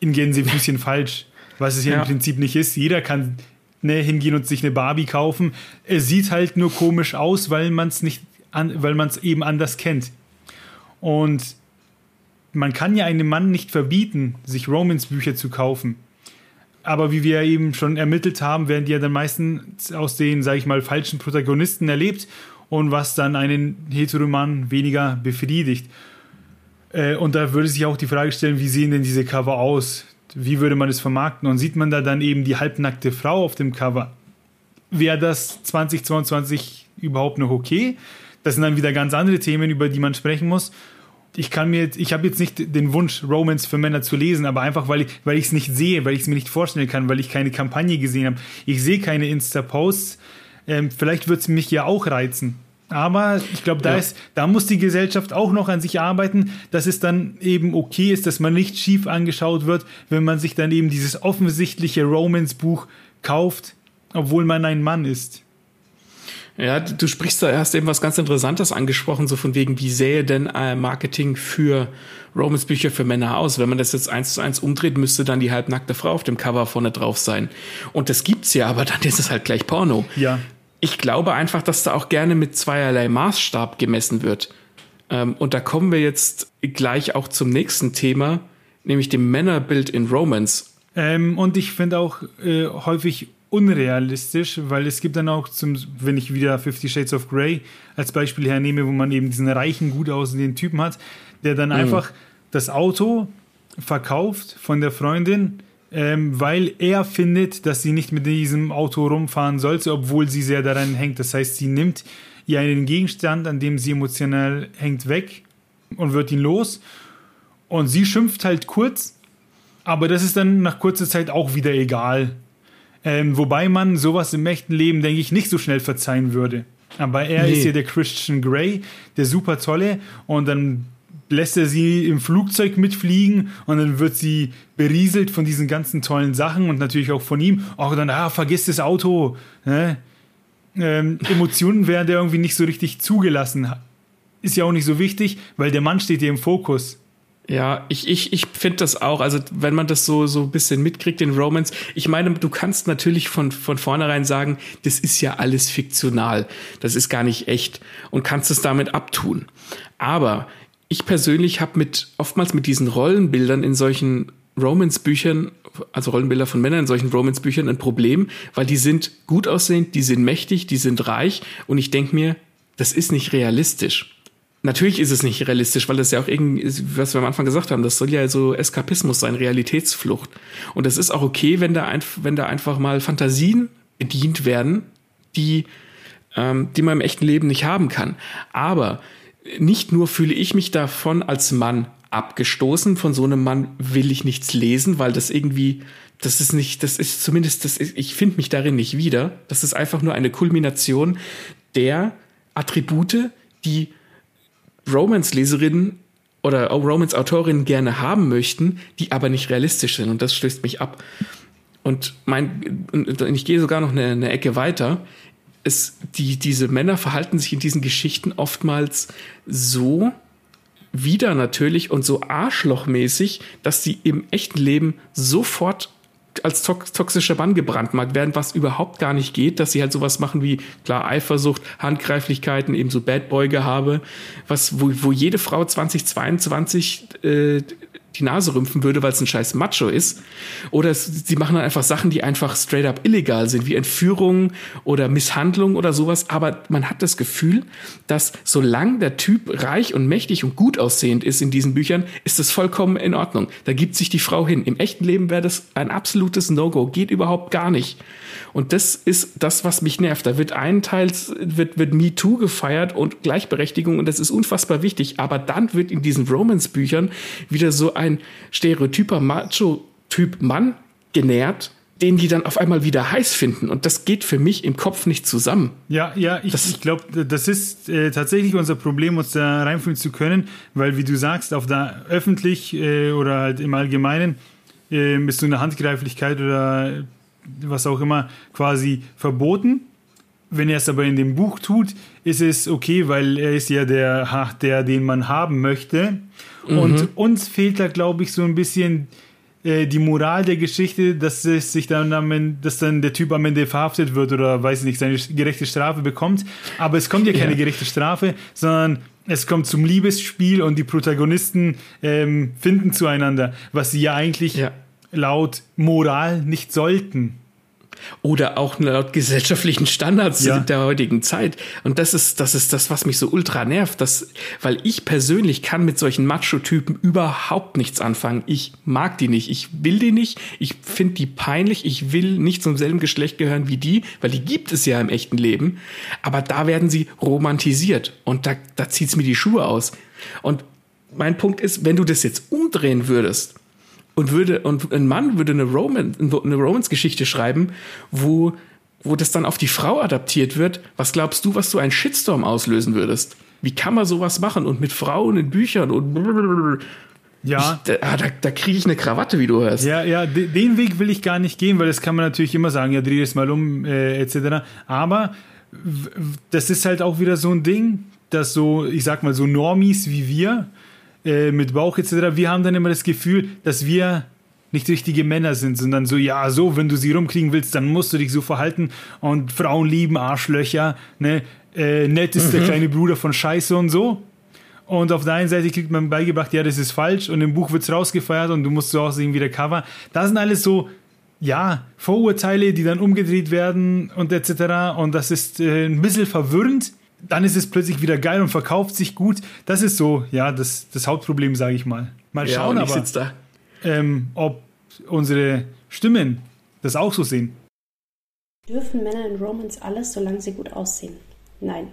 in Gänsefüßchen falsch. Was es ja, ja, im Prinzip nicht ist. Jeder kann ne, hingehen und sich eine Barbie kaufen. Es sieht halt nur komisch aus, weil man es nicht, an, weil man es eben anders kennt. Und man kann ja einem Mann nicht verbieten, sich Romance-Bücher zu kaufen. Aber wie wir eben schon ermittelt haben, werden die ja dann meistens aus den, sag ich mal, falschen Protagonisten erlebt und was dann einen Heteroman weniger befriedigt. Äh, und da würde sich auch die Frage stellen, wie sehen denn diese Cover aus? Wie würde man es vermarkten? Und sieht man da dann eben die halbnackte Frau auf dem Cover? Wäre das 2022 überhaupt noch okay? Das sind dann wieder ganz andere Themen, über die man sprechen muss. Ich kann mir, ich habe jetzt nicht den Wunsch, Romance für Männer zu lesen, aber einfach, weil ich, es nicht sehe, weil ich es mir nicht vorstellen kann, weil ich keine Kampagne gesehen habe. Ich sehe keine Insta-Posts. Ähm, vielleicht wird es mich ja auch reizen. Aber ich glaube, da, ja. da muss die Gesellschaft auch noch an sich arbeiten, dass es dann eben okay ist, dass man nicht schief angeschaut wird, wenn man sich dann eben dieses offensichtliche Romance-Buch kauft, obwohl man ein Mann ist. Ja, du sprichst da erst eben was ganz Interessantes angesprochen, so von wegen, wie sähe denn äh, Marketing für Romance-Bücher für Männer aus? Wenn man das jetzt eins zu eins umdreht, müsste dann die halbnackte Frau auf dem Cover vorne drauf sein. Und das gibt's ja, aber dann ist es halt gleich Porno. Ja ich glaube einfach, dass da auch gerne mit zweierlei Maßstab gemessen wird. Ähm, und da kommen wir jetzt gleich auch zum nächsten Thema, nämlich dem Männerbild in Romance. Ähm, und ich finde auch äh, häufig unrealistisch, weil es gibt dann auch zum, wenn ich wieder Fifty Shades of Grey als Beispiel hernehme, wo man eben diesen reichen, gut aussehenden Typen hat, der dann mhm. einfach das Auto verkauft von der Freundin, ähm, weil er findet, dass sie nicht mit diesem Auto rumfahren sollte, obwohl sie sehr daran hängt. Das heißt, sie nimmt ihr einen Gegenstand, an dem sie emotional hängt, weg und wird ihn los. Und sie schimpft halt kurz, aber das ist dann nach kurzer Zeit auch wieder egal. Ähm, wobei man sowas im echten Leben, denke ich, nicht so schnell verzeihen würde. Aber er nee. ist ja der Christian Grey, der super tolle. Und dann lässt er sie im Flugzeug mitfliegen und dann wird sie berieselt von diesen ganzen tollen Sachen und natürlich auch von ihm. Auch dann, ah, vergiss das Auto. Ne? Ähm, Emotionen werden ja irgendwie nicht so richtig zugelassen. Ist ja auch nicht so wichtig, weil der Mann steht ja im Fokus. Ja, ich, ich, ich finde das auch, also wenn man das so, so ein bisschen mitkriegt, den Romance, ich meine, du kannst natürlich von, von vornherein sagen, das ist ja alles fiktional, das ist gar nicht echt und kannst es damit abtun. Aber ich persönlich habe mit oftmals mit diesen Rollenbildern in solchen Romance-Büchern, also Rollenbilder von Männern in solchen Romance-Büchern ein Problem, weil die sind gut aussehend, die sind mächtig, die sind reich und ich denke mir, das ist nicht realistisch. Natürlich ist es nicht realistisch, weil das ja auch irgendwie, was wir am Anfang gesagt haben, das soll ja so Eskapismus sein, Realitätsflucht. Und das ist auch okay, wenn da, ein, wenn da einfach mal Fantasien bedient werden, die, ähm, die man im echten Leben nicht haben kann. Aber nicht nur fühle ich mich davon als Mann abgestoßen, von so einem Mann will ich nichts lesen, weil das irgendwie, das ist nicht, das ist zumindest, das ist, ich finde mich darin nicht wieder. Das ist einfach nur eine Kulmination der Attribute, die Romance-Leserinnen oder Romance-Autorinnen gerne haben möchten, die aber nicht realistisch sind. Und das stößt mich ab. Und mein, ich gehe sogar noch eine, eine Ecke weiter es, die, diese Männer verhalten sich in diesen Geschichten oftmals so wieder natürlich und so arschlochmäßig, dass sie im echten Leben sofort als toxischer Mann gebrandmarkt werden, was überhaupt gar nicht geht, dass sie halt sowas machen wie, klar, Eifersucht, Handgreiflichkeiten, eben so Bad Boy Gehabe, was, wo, wo jede Frau 2022 äh, die Nase rümpfen würde, weil es ein scheiß Macho ist. Oder sie machen dann einfach Sachen, die einfach straight up illegal sind, wie Entführung oder Misshandlung oder sowas. Aber man hat das Gefühl, dass solange der Typ reich und mächtig und gut aussehend ist in diesen Büchern, ist das vollkommen in Ordnung. Da gibt sich die Frau hin. Im echten Leben wäre das ein absolutes No-Go. Geht überhaupt gar nicht. Und das ist das, was mich nervt. Da wird einen Teil, wird, wird MeToo gefeiert und Gleichberechtigung und das ist unfassbar wichtig. Aber dann wird in diesen Romance-Büchern wieder so ein stereotyper Macho-Typ Mann genährt, den die dann auf einmal wieder heiß finden. Und das geht für mich im Kopf nicht zusammen. Ja, ja, ich, ich glaube, das ist äh, tatsächlich unser Problem, uns da reinfühlen zu können, weil, wie du sagst, auf der öffentlich äh, oder halt im Allgemeinen äh, ist so eine Handgreiflichkeit oder was auch immer quasi verboten. Wenn er es aber in dem Buch tut, ist es okay, weil er ist ja der, der den man haben möchte. Mhm. Und uns fehlt da, glaube ich, so ein bisschen äh, die Moral der Geschichte, dass es sich dann am Ende, dass dann der Typ am Ende verhaftet wird oder weiß nicht, seine gerechte Strafe bekommt. Aber es kommt ja keine ja. gerechte Strafe, sondern es kommt zum Liebesspiel und die Protagonisten ähm, finden zueinander, was sie ja eigentlich ja laut Moral nicht sollten. Oder auch laut gesellschaftlichen Standards ja. der heutigen Zeit. Und das ist, das ist das, was mich so ultra nervt, dass, weil ich persönlich kann mit solchen Macho-Typen überhaupt nichts anfangen. Ich mag die nicht. Ich will die nicht. Ich finde die peinlich. Ich will nicht zum selben Geschlecht gehören wie die, weil die gibt es ja im echten Leben. Aber da werden sie romantisiert. Und da, da es mir die Schuhe aus. Und mein Punkt ist, wenn du das jetzt umdrehen würdest, und würde und ein Mann würde eine Romance eine Romance-Geschichte schreiben, wo wo das dann auf die Frau adaptiert wird. Was glaubst du, was du einen Shitstorm auslösen würdest? Wie kann man sowas machen und mit Frauen in Büchern und ja. Ich, da, da, da kriege ich eine Krawatte, wie du hörst. Ja, ja, den Weg will ich gar nicht gehen, weil das kann man natürlich immer sagen, ja, dreh es mal um, äh, etc. Aber das ist halt auch wieder so ein Ding, dass so, ich sag mal, so Normies wie wir, äh, mit Bauch etc., wir haben dann immer das Gefühl, dass wir nicht richtige Männer sind, sondern so, ja, so, wenn du sie rumkriegen willst, dann musst du dich so verhalten und Frauen lieben Arschlöcher, ne? Äh, nett ist mhm. der kleine Bruder von Scheiße und so. Und auf der einen Seite kriegt man beigebracht, ja, das ist falsch und im Buch wird es rausgefeiert und du musst so aussehen wie der Cover. Das sind alles so, ja, Vorurteile, die dann umgedreht werden und etc. Und das ist äh, ein bisschen verwirrend, dann ist es plötzlich wieder geil und verkauft sich gut. Das ist so, ja, das, das Hauptproblem, sage ich mal. Mal schauen, ja, aber. Ähm, ob unsere Stimmen das auch so sehen. Dürfen Männer in Romans alles, solange sie gut aussehen? Nein.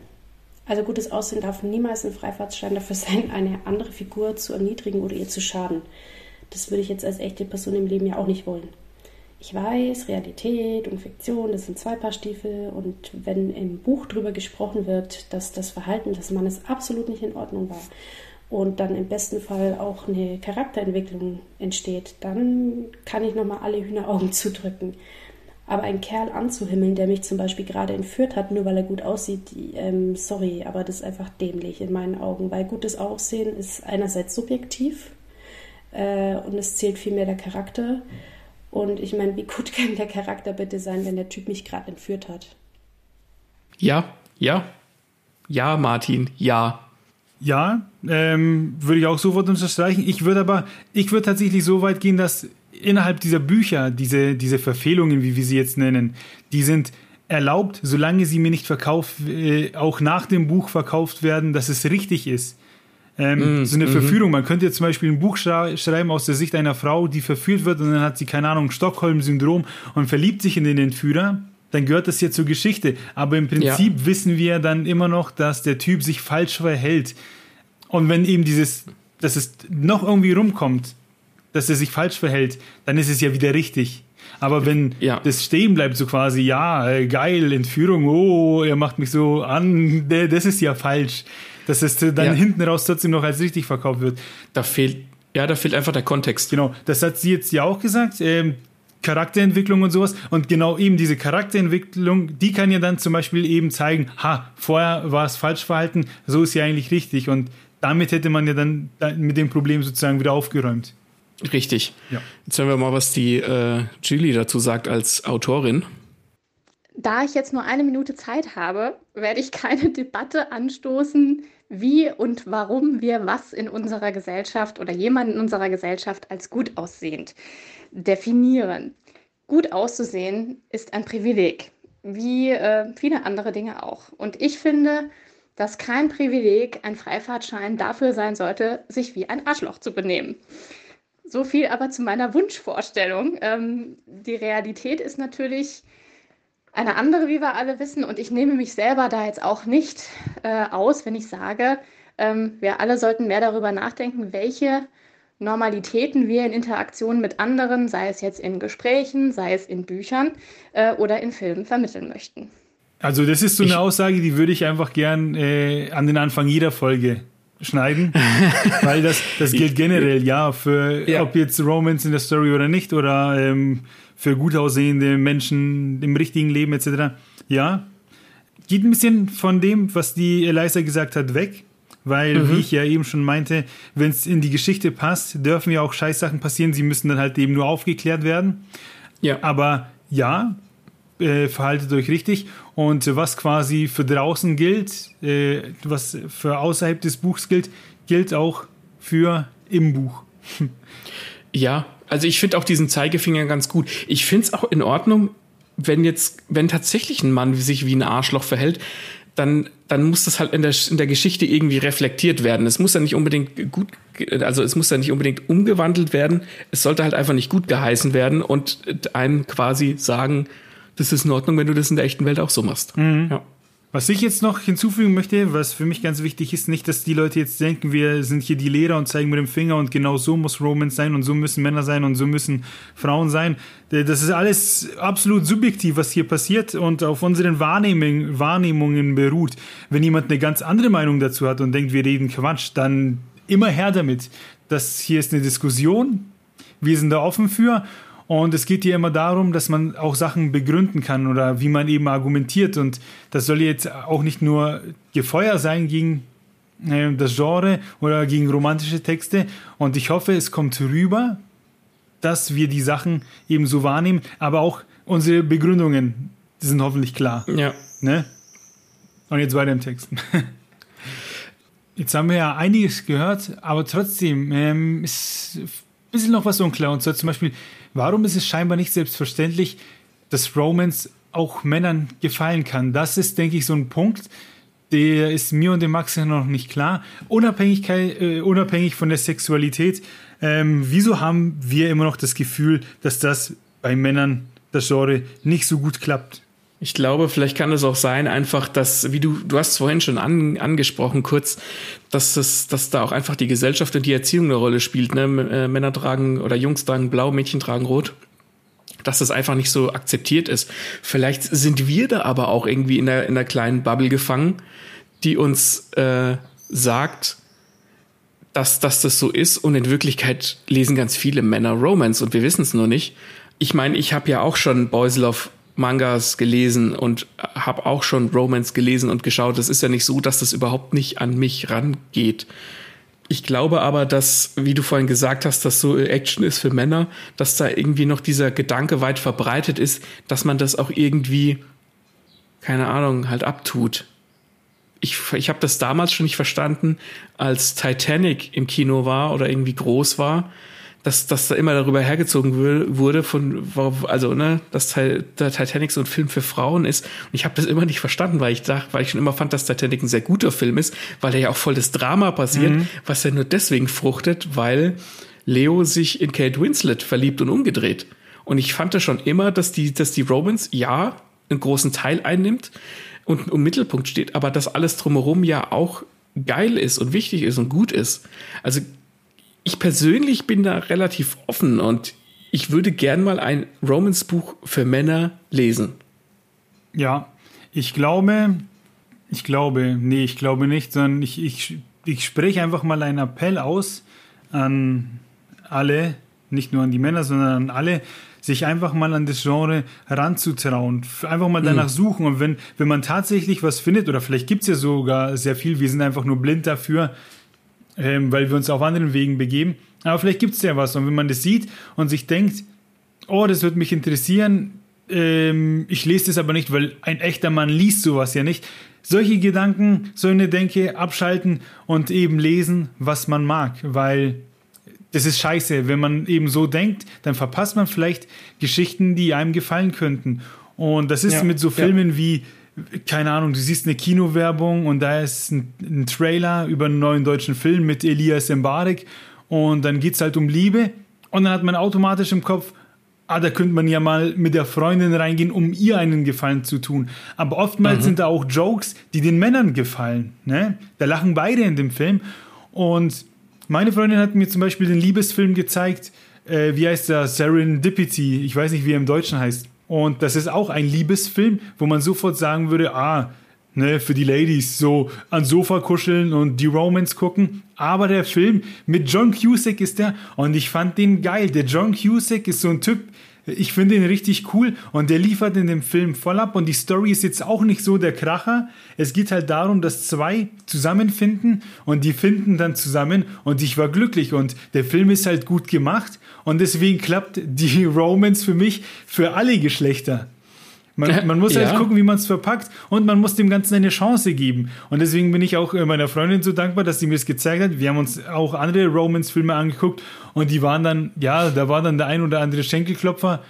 Also gutes Aussehen darf niemals ein Freifahrtschein dafür sein, eine andere Figur zu erniedrigen oder ihr zu schaden. Das würde ich jetzt als echte Person im Leben ja auch nicht wollen. Ich weiß, Realität und Fiktion, das sind zwei Paar Stiefel und wenn im Buch darüber gesprochen wird, dass das Verhalten des Mannes absolut nicht in Ordnung war und dann im besten Fall auch eine Charakterentwicklung entsteht, dann kann ich nochmal alle Hühneraugen zudrücken. Aber einen Kerl anzuhimmeln, der mich zum Beispiel gerade entführt hat, nur weil er gut aussieht, ähm, sorry, aber das ist einfach dämlich in meinen Augen, weil gutes Aussehen ist einerseits subjektiv äh, und es zählt vielmehr der Charakter. Und ich meine, wie gut kann der Charakter bitte sein, wenn der Typ mich gerade entführt hat? Ja, ja. Ja, Martin, ja. Ja, ähm, würde ich auch sofort unterstreichen. Ich würde aber, ich würde tatsächlich so weit gehen, dass innerhalb dieser Bücher, diese, diese Verfehlungen, wie wir sie jetzt nennen, die sind erlaubt, solange sie mir nicht verkauft, äh, auch nach dem Buch verkauft werden, dass es richtig ist. Ähm, mm, so eine mm Verführung. Man könnte jetzt zum Beispiel ein Buch schreiben aus der Sicht einer Frau, die verführt wird und dann hat sie, keine Ahnung, Stockholm-Syndrom und verliebt sich in den Entführer. Dann gehört das ja zur Geschichte. Aber im Prinzip ja. wissen wir dann immer noch, dass der Typ sich falsch verhält. Und wenn eben dieses, dass es noch irgendwie rumkommt, dass er sich falsch verhält, dann ist es ja wieder richtig. Aber wenn ja. das stehen bleibt, so quasi, ja, äh, geil, Entführung, oh, er macht mich so an, das ist ja falsch. Dass es dann ja. hinten raus trotzdem noch als richtig verkauft wird. Da fehlt, ja, da fehlt einfach der Kontext. Genau, das hat sie jetzt ja auch gesagt. Ähm, Charakterentwicklung und sowas. Und genau eben diese Charakterentwicklung, die kann ja dann zum Beispiel eben zeigen, ha, vorher war es falsch verhalten, so ist ja eigentlich richtig. Und damit hätte man ja dann mit dem Problem sozusagen wieder aufgeräumt. Richtig. Ja. Jetzt hören wir mal, was die äh, Julie dazu sagt als Autorin. Da ich jetzt nur eine Minute Zeit habe, werde ich keine Debatte anstoßen, wie und warum wir was in unserer Gesellschaft oder jemanden in unserer Gesellschaft als gut aussehend definieren. Gut auszusehen ist ein Privileg, wie äh, viele andere Dinge auch. Und ich finde, dass kein Privileg ein Freifahrtschein dafür sein sollte, sich wie ein Arschloch zu benehmen. So viel aber zu meiner Wunschvorstellung. Ähm, die Realität ist natürlich eine andere, wie wir alle wissen. Und ich nehme mich selber da jetzt auch nicht äh, aus, wenn ich sage, ähm, wir alle sollten mehr darüber nachdenken, welche Normalitäten wir in Interaktion mit anderen, sei es jetzt in Gesprächen, sei es in Büchern äh, oder in Filmen vermitteln möchten. Also das ist so eine ich, Aussage, die würde ich einfach gern äh, an den Anfang jeder Folge schneiden, weil das, das gilt generell, ja, für ja. ob jetzt Romance in der Story oder nicht oder ähm, für gut aussehende Menschen im richtigen Leben etc. Ja, geht ein bisschen von dem, was die Eliza gesagt hat, weg. Weil, mhm. wie ich ja eben schon meinte, wenn es in die Geschichte passt, dürfen ja auch Scheißsachen passieren. Sie müssen dann halt eben nur aufgeklärt werden. Ja. Aber ja, äh, verhaltet euch richtig. Und was quasi für draußen gilt, äh, was für außerhalb des Buchs gilt, gilt auch für im Buch. Ja, also ich finde auch diesen Zeigefinger ganz gut. Ich finde es auch in Ordnung, wenn jetzt, wenn tatsächlich ein Mann sich wie ein Arschloch verhält, dann, dann muss das halt in der, in der Geschichte irgendwie reflektiert werden. Es muss ja nicht unbedingt gut, also es muss ja nicht unbedingt umgewandelt werden. Es sollte halt einfach nicht gut geheißen werden und einem quasi sagen, das ist in Ordnung, wenn du das in der echten Welt auch so machst. Mhm. Ja. Was ich jetzt noch hinzufügen möchte, was für mich ganz wichtig ist, nicht, dass die Leute jetzt denken, wir sind hier die Lehrer und zeigen mit dem Finger und genau so muss Romance sein und so müssen Männer sein und so müssen Frauen sein. Das ist alles absolut subjektiv, was hier passiert und auf unseren Wahrnehmung, Wahrnehmungen beruht. Wenn jemand eine ganz andere Meinung dazu hat und denkt, wir reden Quatsch, dann immer her damit. Das hier ist eine Diskussion. Wir sind da offen für und es geht hier immer darum, dass man auch Sachen begründen kann oder wie man eben argumentiert. Und das soll jetzt auch nicht nur Gefeuer sein gegen äh, das Genre oder gegen romantische Texte. Und ich hoffe, es kommt rüber, dass wir die Sachen eben so wahrnehmen, aber auch unsere Begründungen die sind hoffentlich klar. Ja. Ne? Und jetzt weiter im Text. Jetzt haben wir ja einiges gehört, aber trotzdem ähm, ist ein bisschen noch was unklar. Und zwar zum Beispiel, Warum ist es scheinbar nicht selbstverständlich, dass Romance auch Männern gefallen kann? Das ist, denke ich, so ein Punkt, der ist mir und dem Max noch nicht klar. Unabhängigkeit, äh, unabhängig von der Sexualität Ähm, wieso haben wir immer noch das Gefühl, dass das bei Männern, das Genre, nicht so gut klappt? Ich glaube, vielleicht kann es auch sein, einfach, dass, wie du, du hast es vorhin schon an, angesprochen, kurz, dass das, dass da auch einfach die Gesellschaft und die Erziehung eine Rolle spielt. Ne? Äh, Männer tragen oder Jungs tragen blau, Mädchen tragen rot. Dass das einfach nicht so akzeptiert ist. Vielleicht sind wir da aber auch irgendwie in der, in der kleinen Bubble gefangen, die uns äh, sagt, dass, dass das so ist und in Wirklichkeit lesen ganz viele Männer Romance und wir wissen es nur nicht. Ich meine, ich habe ja auch schon Boys Love Mangas gelesen und habe auch schon Romance gelesen und geschaut. Es ist ja nicht so, dass das überhaupt nicht an mich rangeht. Ich glaube aber, dass, wie du vorhin gesagt hast, dass so Action ist für Männer, dass da irgendwie noch dieser Gedanke weit verbreitet ist, dass man das auch irgendwie, keine Ahnung, halt abtut. Ich, ich habe das damals schon nicht verstanden, als Titanic im Kino war oder irgendwie groß war dass, dass da immer darüber hergezogen wurde, von, also, ne, dass der Titanic so ein Film für Frauen ist. Und ich habe das immer nicht verstanden, weil ich dachte, weil ich schon immer fand, dass Titanic ein sehr guter Film ist, weil er ja auch voll das Drama passiert, mhm. was ja nur deswegen fruchtet, weil Leo sich in Kate Winslet verliebt und umgedreht. Und ich fand das schon immer, dass die, dass die Romans, ja, einen großen Teil einnimmt und im Mittelpunkt steht, aber dass alles drumherum ja auch geil ist und wichtig ist und gut ist. Also ich persönlich bin da relativ offen und ich würde gern mal ein Romans-Buch für Männer lesen. Ja, ich glaube, ich glaube, nee, ich glaube nicht, sondern ich, ich, ich spreche einfach mal einen Appell aus an alle, nicht nur an die Männer, sondern an alle, sich einfach mal an das Genre heranzutrauen, einfach mal danach mhm. suchen. Und wenn, wenn man tatsächlich was findet, oder vielleicht gibt es ja sogar sehr viel, wir sind einfach nur blind dafür, ähm, weil wir uns auf anderen Wegen begeben. Aber vielleicht gibt es ja was. Und wenn man das sieht und sich denkt, oh, das würde mich interessieren, ähm, ich lese das aber nicht, weil ein echter Mann liest sowas ja nicht. Solche Gedanken, so eine Denke abschalten und eben lesen, was man mag, weil das ist scheiße. Wenn man eben so denkt, dann verpasst man vielleicht Geschichten, die einem gefallen könnten. Und das ist ja, mit so Filmen ja. wie keine Ahnung, du siehst eine Kinowerbung und da ist ein, ein Trailer über einen neuen deutschen Film mit Elias Mbarek und dann geht es halt um Liebe und dann hat man automatisch im Kopf, ah, da könnte man ja mal mit der Freundin reingehen, um ihr einen Gefallen zu tun. Aber oftmals mhm. sind da auch Jokes, die den Männern gefallen. Ne? Da lachen beide in dem Film. Und meine Freundin hat mir zum Beispiel den Liebesfilm gezeigt, äh, wie heißt der? Serendipity. Ich weiß nicht, wie er im Deutschen heißt. Und das ist auch ein Liebesfilm, wo man sofort sagen würde, ah, ne, für die Ladies so ans Sofa kuscheln und die Romance gucken. Aber der Film mit John Cusack ist der und ich fand den geil. Der John Cusack ist so ein Typ, ich finde ihn richtig cool und der liefert in dem Film voll ab und die Story ist jetzt auch nicht so der Kracher. Es geht halt darum, dass zwei zusammenfinden und die finden dann zusammen und ich war glücklich und der Film ist halt gut gemacht und deswegen klappt die Romance für mich für alle Geschlechter. Man, man muss halt ja. halt gucken, wie man es verpackt und man muss dem Ganzen eine Chance geben. Und deswegen bin ich auch äh, meiner Freundin so dankbar, dass sie mir das gezeigt hat. Wir haben uns auch andere Romance-Filme angeguckt und die waren dann, ja, da war dann der ein oder andere Schenkelklopfer.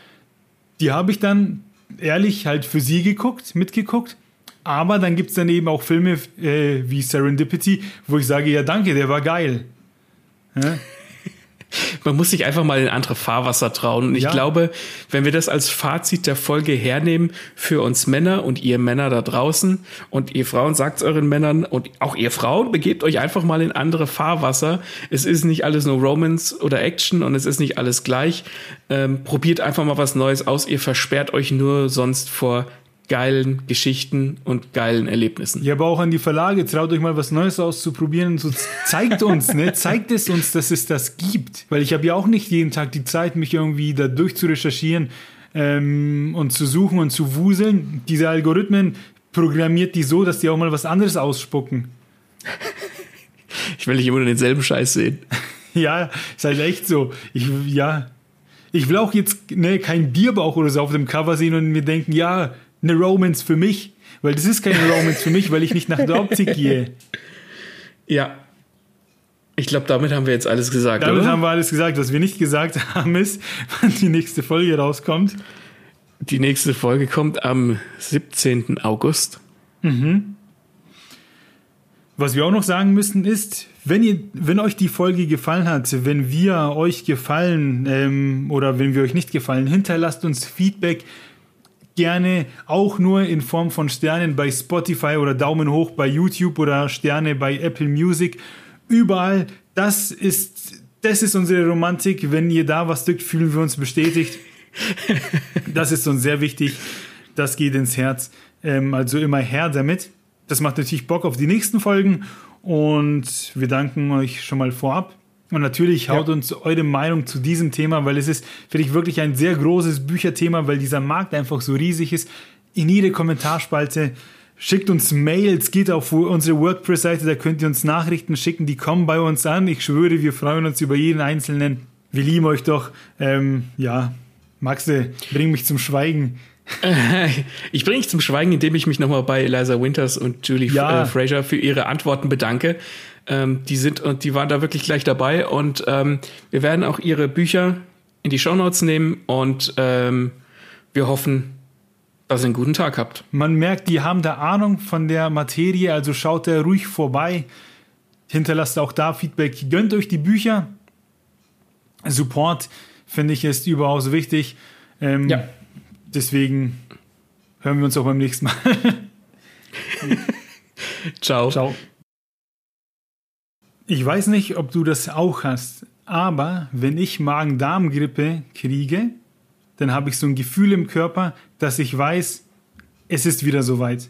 Die habe ich dann ehrlich halt für sie geguckt, mitgeguckt. Aber dann gibt es dann eben auch Filme äh, wie Serendipity, wo ich sage, ja danke, der war geil. Ja? Man muss sich einfach mal in andere Fahrwasser trauen. Und ich ja. glaube, wenn wir das als Fazit der Folge hernehmen für uns Männer und ihr Männer da draußen und ihr Frauen sagt euren Männern und auch ihr Frauen, begebt euch einfach mal in andere Fahrwasser. Es ist nicht alles nur Romance oder Action und es ist nicht alles gleich. Ähm, probiert einfach mal was Neues aus. Ihr versperrt euch nur sonst vor geilen Geschichten und geilen Erlebnissen. Ja, aber auch an die Verlage, traut euch mal was Neues auszuprobieren. So zeigt uns, ne? Zeigt es uns, dass es das gibt. Weil ich habe ja auch nicht jeden Tag die Zeit, mich irgendwie da durchzurecherchieren ähm, und zu suchen und zu wuseln. Diese Algorithmen programmiert die so, dass die auch mal was anderes ausspucken. ich will nicht immer nur denselben Scheiß sehen. ja, ist halt echt so. Ich, ja. Ich will auch jetzt ne, kein Bierbauch oder so auf dem Cover sehen und mir denken, ja, eine Romance für mich, weil das ist keine Romance für mich, weil ich nicht nach der Optik gehe. Ja. Ich glaube, damit haben wir jetzt alles gesagt. Damit oder? haben wir alles gesagt. Was wir nicht gesagt haben, ist, wann die nächste Folge rauskommt. Die nächste Folge kommt am 17. August. Mhm. Was wir auch noch sagen müssen ist, wenn, ihr, wenn euch die Folge gefallen hat, wenn wir euch gefallen ähm, oder wenn wir euch nicht gefallen, hinterlasst uns Feedback gerne auch nur in Form von Sternen bei Spotify oder Daumen hoch bei YouTube oder Sterne bei Apple Music. Überall, das ist, das ist unsere Romantik. Wenn ihr da was drückt, fühlen wir uns bestätigt. das ist uns sehr wichtig. Das geht ins Herz. Ähm, also immer her damit. Das macht natürlich Bock auf die nächsten Folgen und wir danken euch schon mal vorab. Und natürlich haut ja. uns eure Meinung zu diesem Thema, weil es ist, finde ich, wirklich ein sehr großes Bücherthema, weil dieser Markt einfach so riesig ist. In jede Kommentarspalte schickt uns Mails, geht auf unsere WordPress-Seite, da könnt ihr uns Nachrichten schicken, die kommen bei uns an. Ich schwöre, wir freuen uns über jeden einzelnen. Wir lieben euch doch. Ähm, ja, Maxe, bring mich zum Schweigen. ich bringe dich zum Schweigen, indem ich mich nochmal bei Eliza Winters und Julie ja. äh, Fraser für ihre Antworten bedanke. Ähm, die sind und die waren da wirklich gleich dabei und ähm, wir werden auch ihre Bücher in die Shownotes nehmen und ähm, wir hoffen, dass ihr einen guten Tag habt. Man merkt, die haben da Ahnung von der Materie, also schaut da ruhig vorbei. Hinterlasst auch da Feedback. Gönnt euch die Bücher. Support, finde ich, ist überaus wichtig. Ähm, ja. Deswegen hören wir uns auch beim nächsten Mal. Ciao. Ciao. Ich weiß nicht, ob du das auch hast, aber wenn ich Magen-Darm-Grippe kriege, dann habe ich so ein Gefühl im Körper, dass ich weiß, es ist wieder soweit.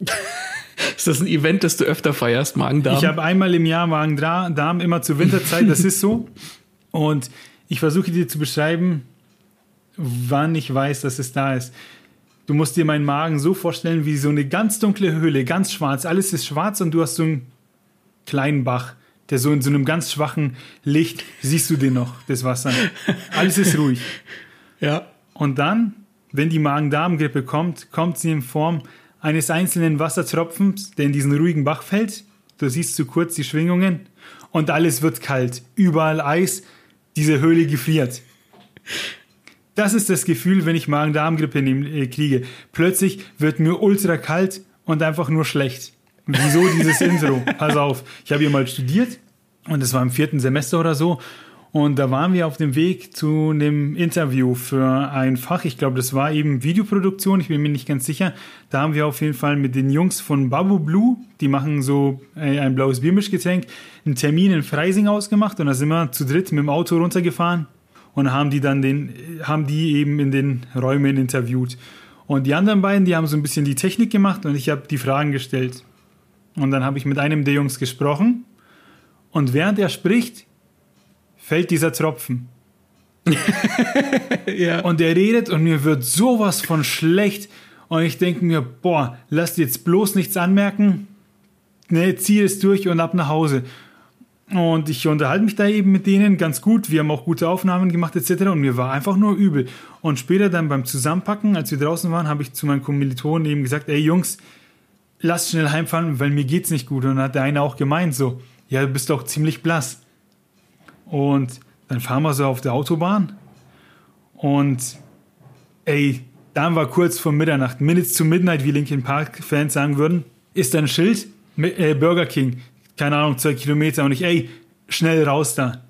ist das ein Event, das du öfter feierst, Magen-Darm? Ich habe einmal im Jahr Magen-Darm, immer zur Winterzeit, das ist so. Und ich versuche dir zu beschreiben, wann ich weiß, dass es da ist. Du musst dir meinen Magen so vorstellen wie so eine ganz dunkle Höhle, ganz schwarz. Alles ist schwarz und du hast so einen kleinen Bach, der so in so einem ganz schwachen Licht, siehst du den noch, das Wasser. Alles ist ruhig. Ja. Und dann, wenn die Magen-Darm-Grippe kommt, kommt sie in Form eines einzelnen Wassertropfens, der in diesen ruhigen Bach fällt. Du siehst zu kurz die Schwingungen und alles wird kalt. Überall Eis, diese Höhle gefriert. Das ist das Gefühl, wenn ich Magen-Darm-Grippe äh, kriege. Plötzlich wird mir ultra kalt und einfach nur schlecht. Wieso dieses Intro? Pass auf, ich habe hier mal studiert und es war im vierten Semester oder so. Und da waren wir auf dem Weg zu einem Interview für ein Fach. Ich glaube, das war eben Videoproduktion. Ich bin mir nicht ganz sicher. Da haben wir auf jeden Fall mit den Jungs von Babu Blue, die machen so äh, ein blaues Biermischgetränk, einen Termin in Freising ausgemacht. Und da sind wir zu dritt mit dem Auto runtergefahren und haben die dann den, haben die eben in den Räumen interviewt. Und die anderen beiden, die haben so ein bisschen die Technik gemacht und ich habe die Fragen gestellt. Und dann habe ich mit einem der Jungs gesprochen und während er spricht, fällt dieser Tropfen. ja. Und er redet und mir wird sowas von schlecht. Und ich denke mir, boah, lass jetzt bloß nichts anmerken. Ne, zieh es durch und ab nach Hause. Und ich unterhalte mich da eben mit denen ganz gut. Wir haben auch gute Aufnahmen gemacht etc. Und mir war einfach nur übel. Und später dann beim Zusammenpacken, als wir draußen waren, habe ich zu meinen Kommilitonen eben gesagt, ey Jungs, lasst schnell heimfahren, weil mir geht's nicht gut. Und dann hat der eine auch gemeint so, ja, du bist doch ziemlich blass. Und dann fahren wir so auf der Autobahn und ey, dann war kurz vor Mitternacht, Minutes to Midnight, wie Linkin Park Fans sagen würden, ist ein Schild, äh, Burger King keine Ahnung, zwei Kilometer und ich, ey, schnell raus da.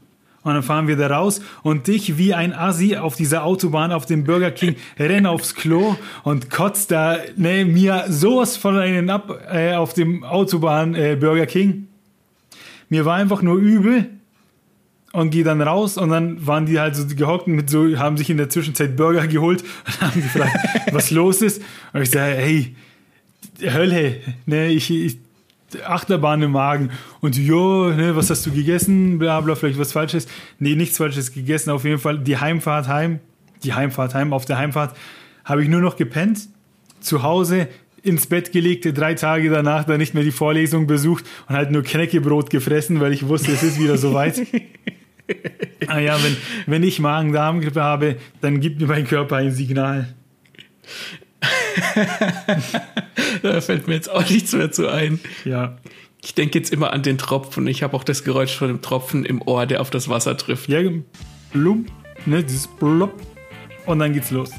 Und dann fahren wir da raus und dich wie ein Assi auf dieser Autobahn auf dem Burger King renn aufs Klo und kotzt da ne, mir sowas von einen ab äh, auf dem Autobahn äh, Burger King. Mir war einfach nur übel und gehe dann raus und dann waren die halt so gehockt mit so, haben sich in der Zwischenzeit Burger geholt und haben gefragt, was los ist. Und ich sage, hey, Hölle, ne, ich, ich Achterbahn im Magen und jo, ne, was hast du gegessen? Bla bla, vielleicht was Falsches. Nee, nichts Falsches gegessen. Auf jeden Fall die Heimfahrt heim, die Heimfahrt heim. Auf der Heimfahrt habe ich nur noch gepennt, zu Hause ins Bett gelegt, drei Tage danach dann nicht mehr die Vorlesung besucht und halt nur Knäckebrot gefressen, weil ich wusste, es ist wieder soweit. ah ja, wenn, wenn ich Magen-Darm-Grippe habe, dann gibt mir mein Körper ein Signal. da fällt mir jetzt auch nichts mehr zu ein. Ja. Ich denke jetzt immer an den Tropfen. Ich habe auch das Geräusch von dem Tropfen im Ohr, der auf das Wasser trifft. Ja, blum, ne, dieses blub. Und dann geht's los.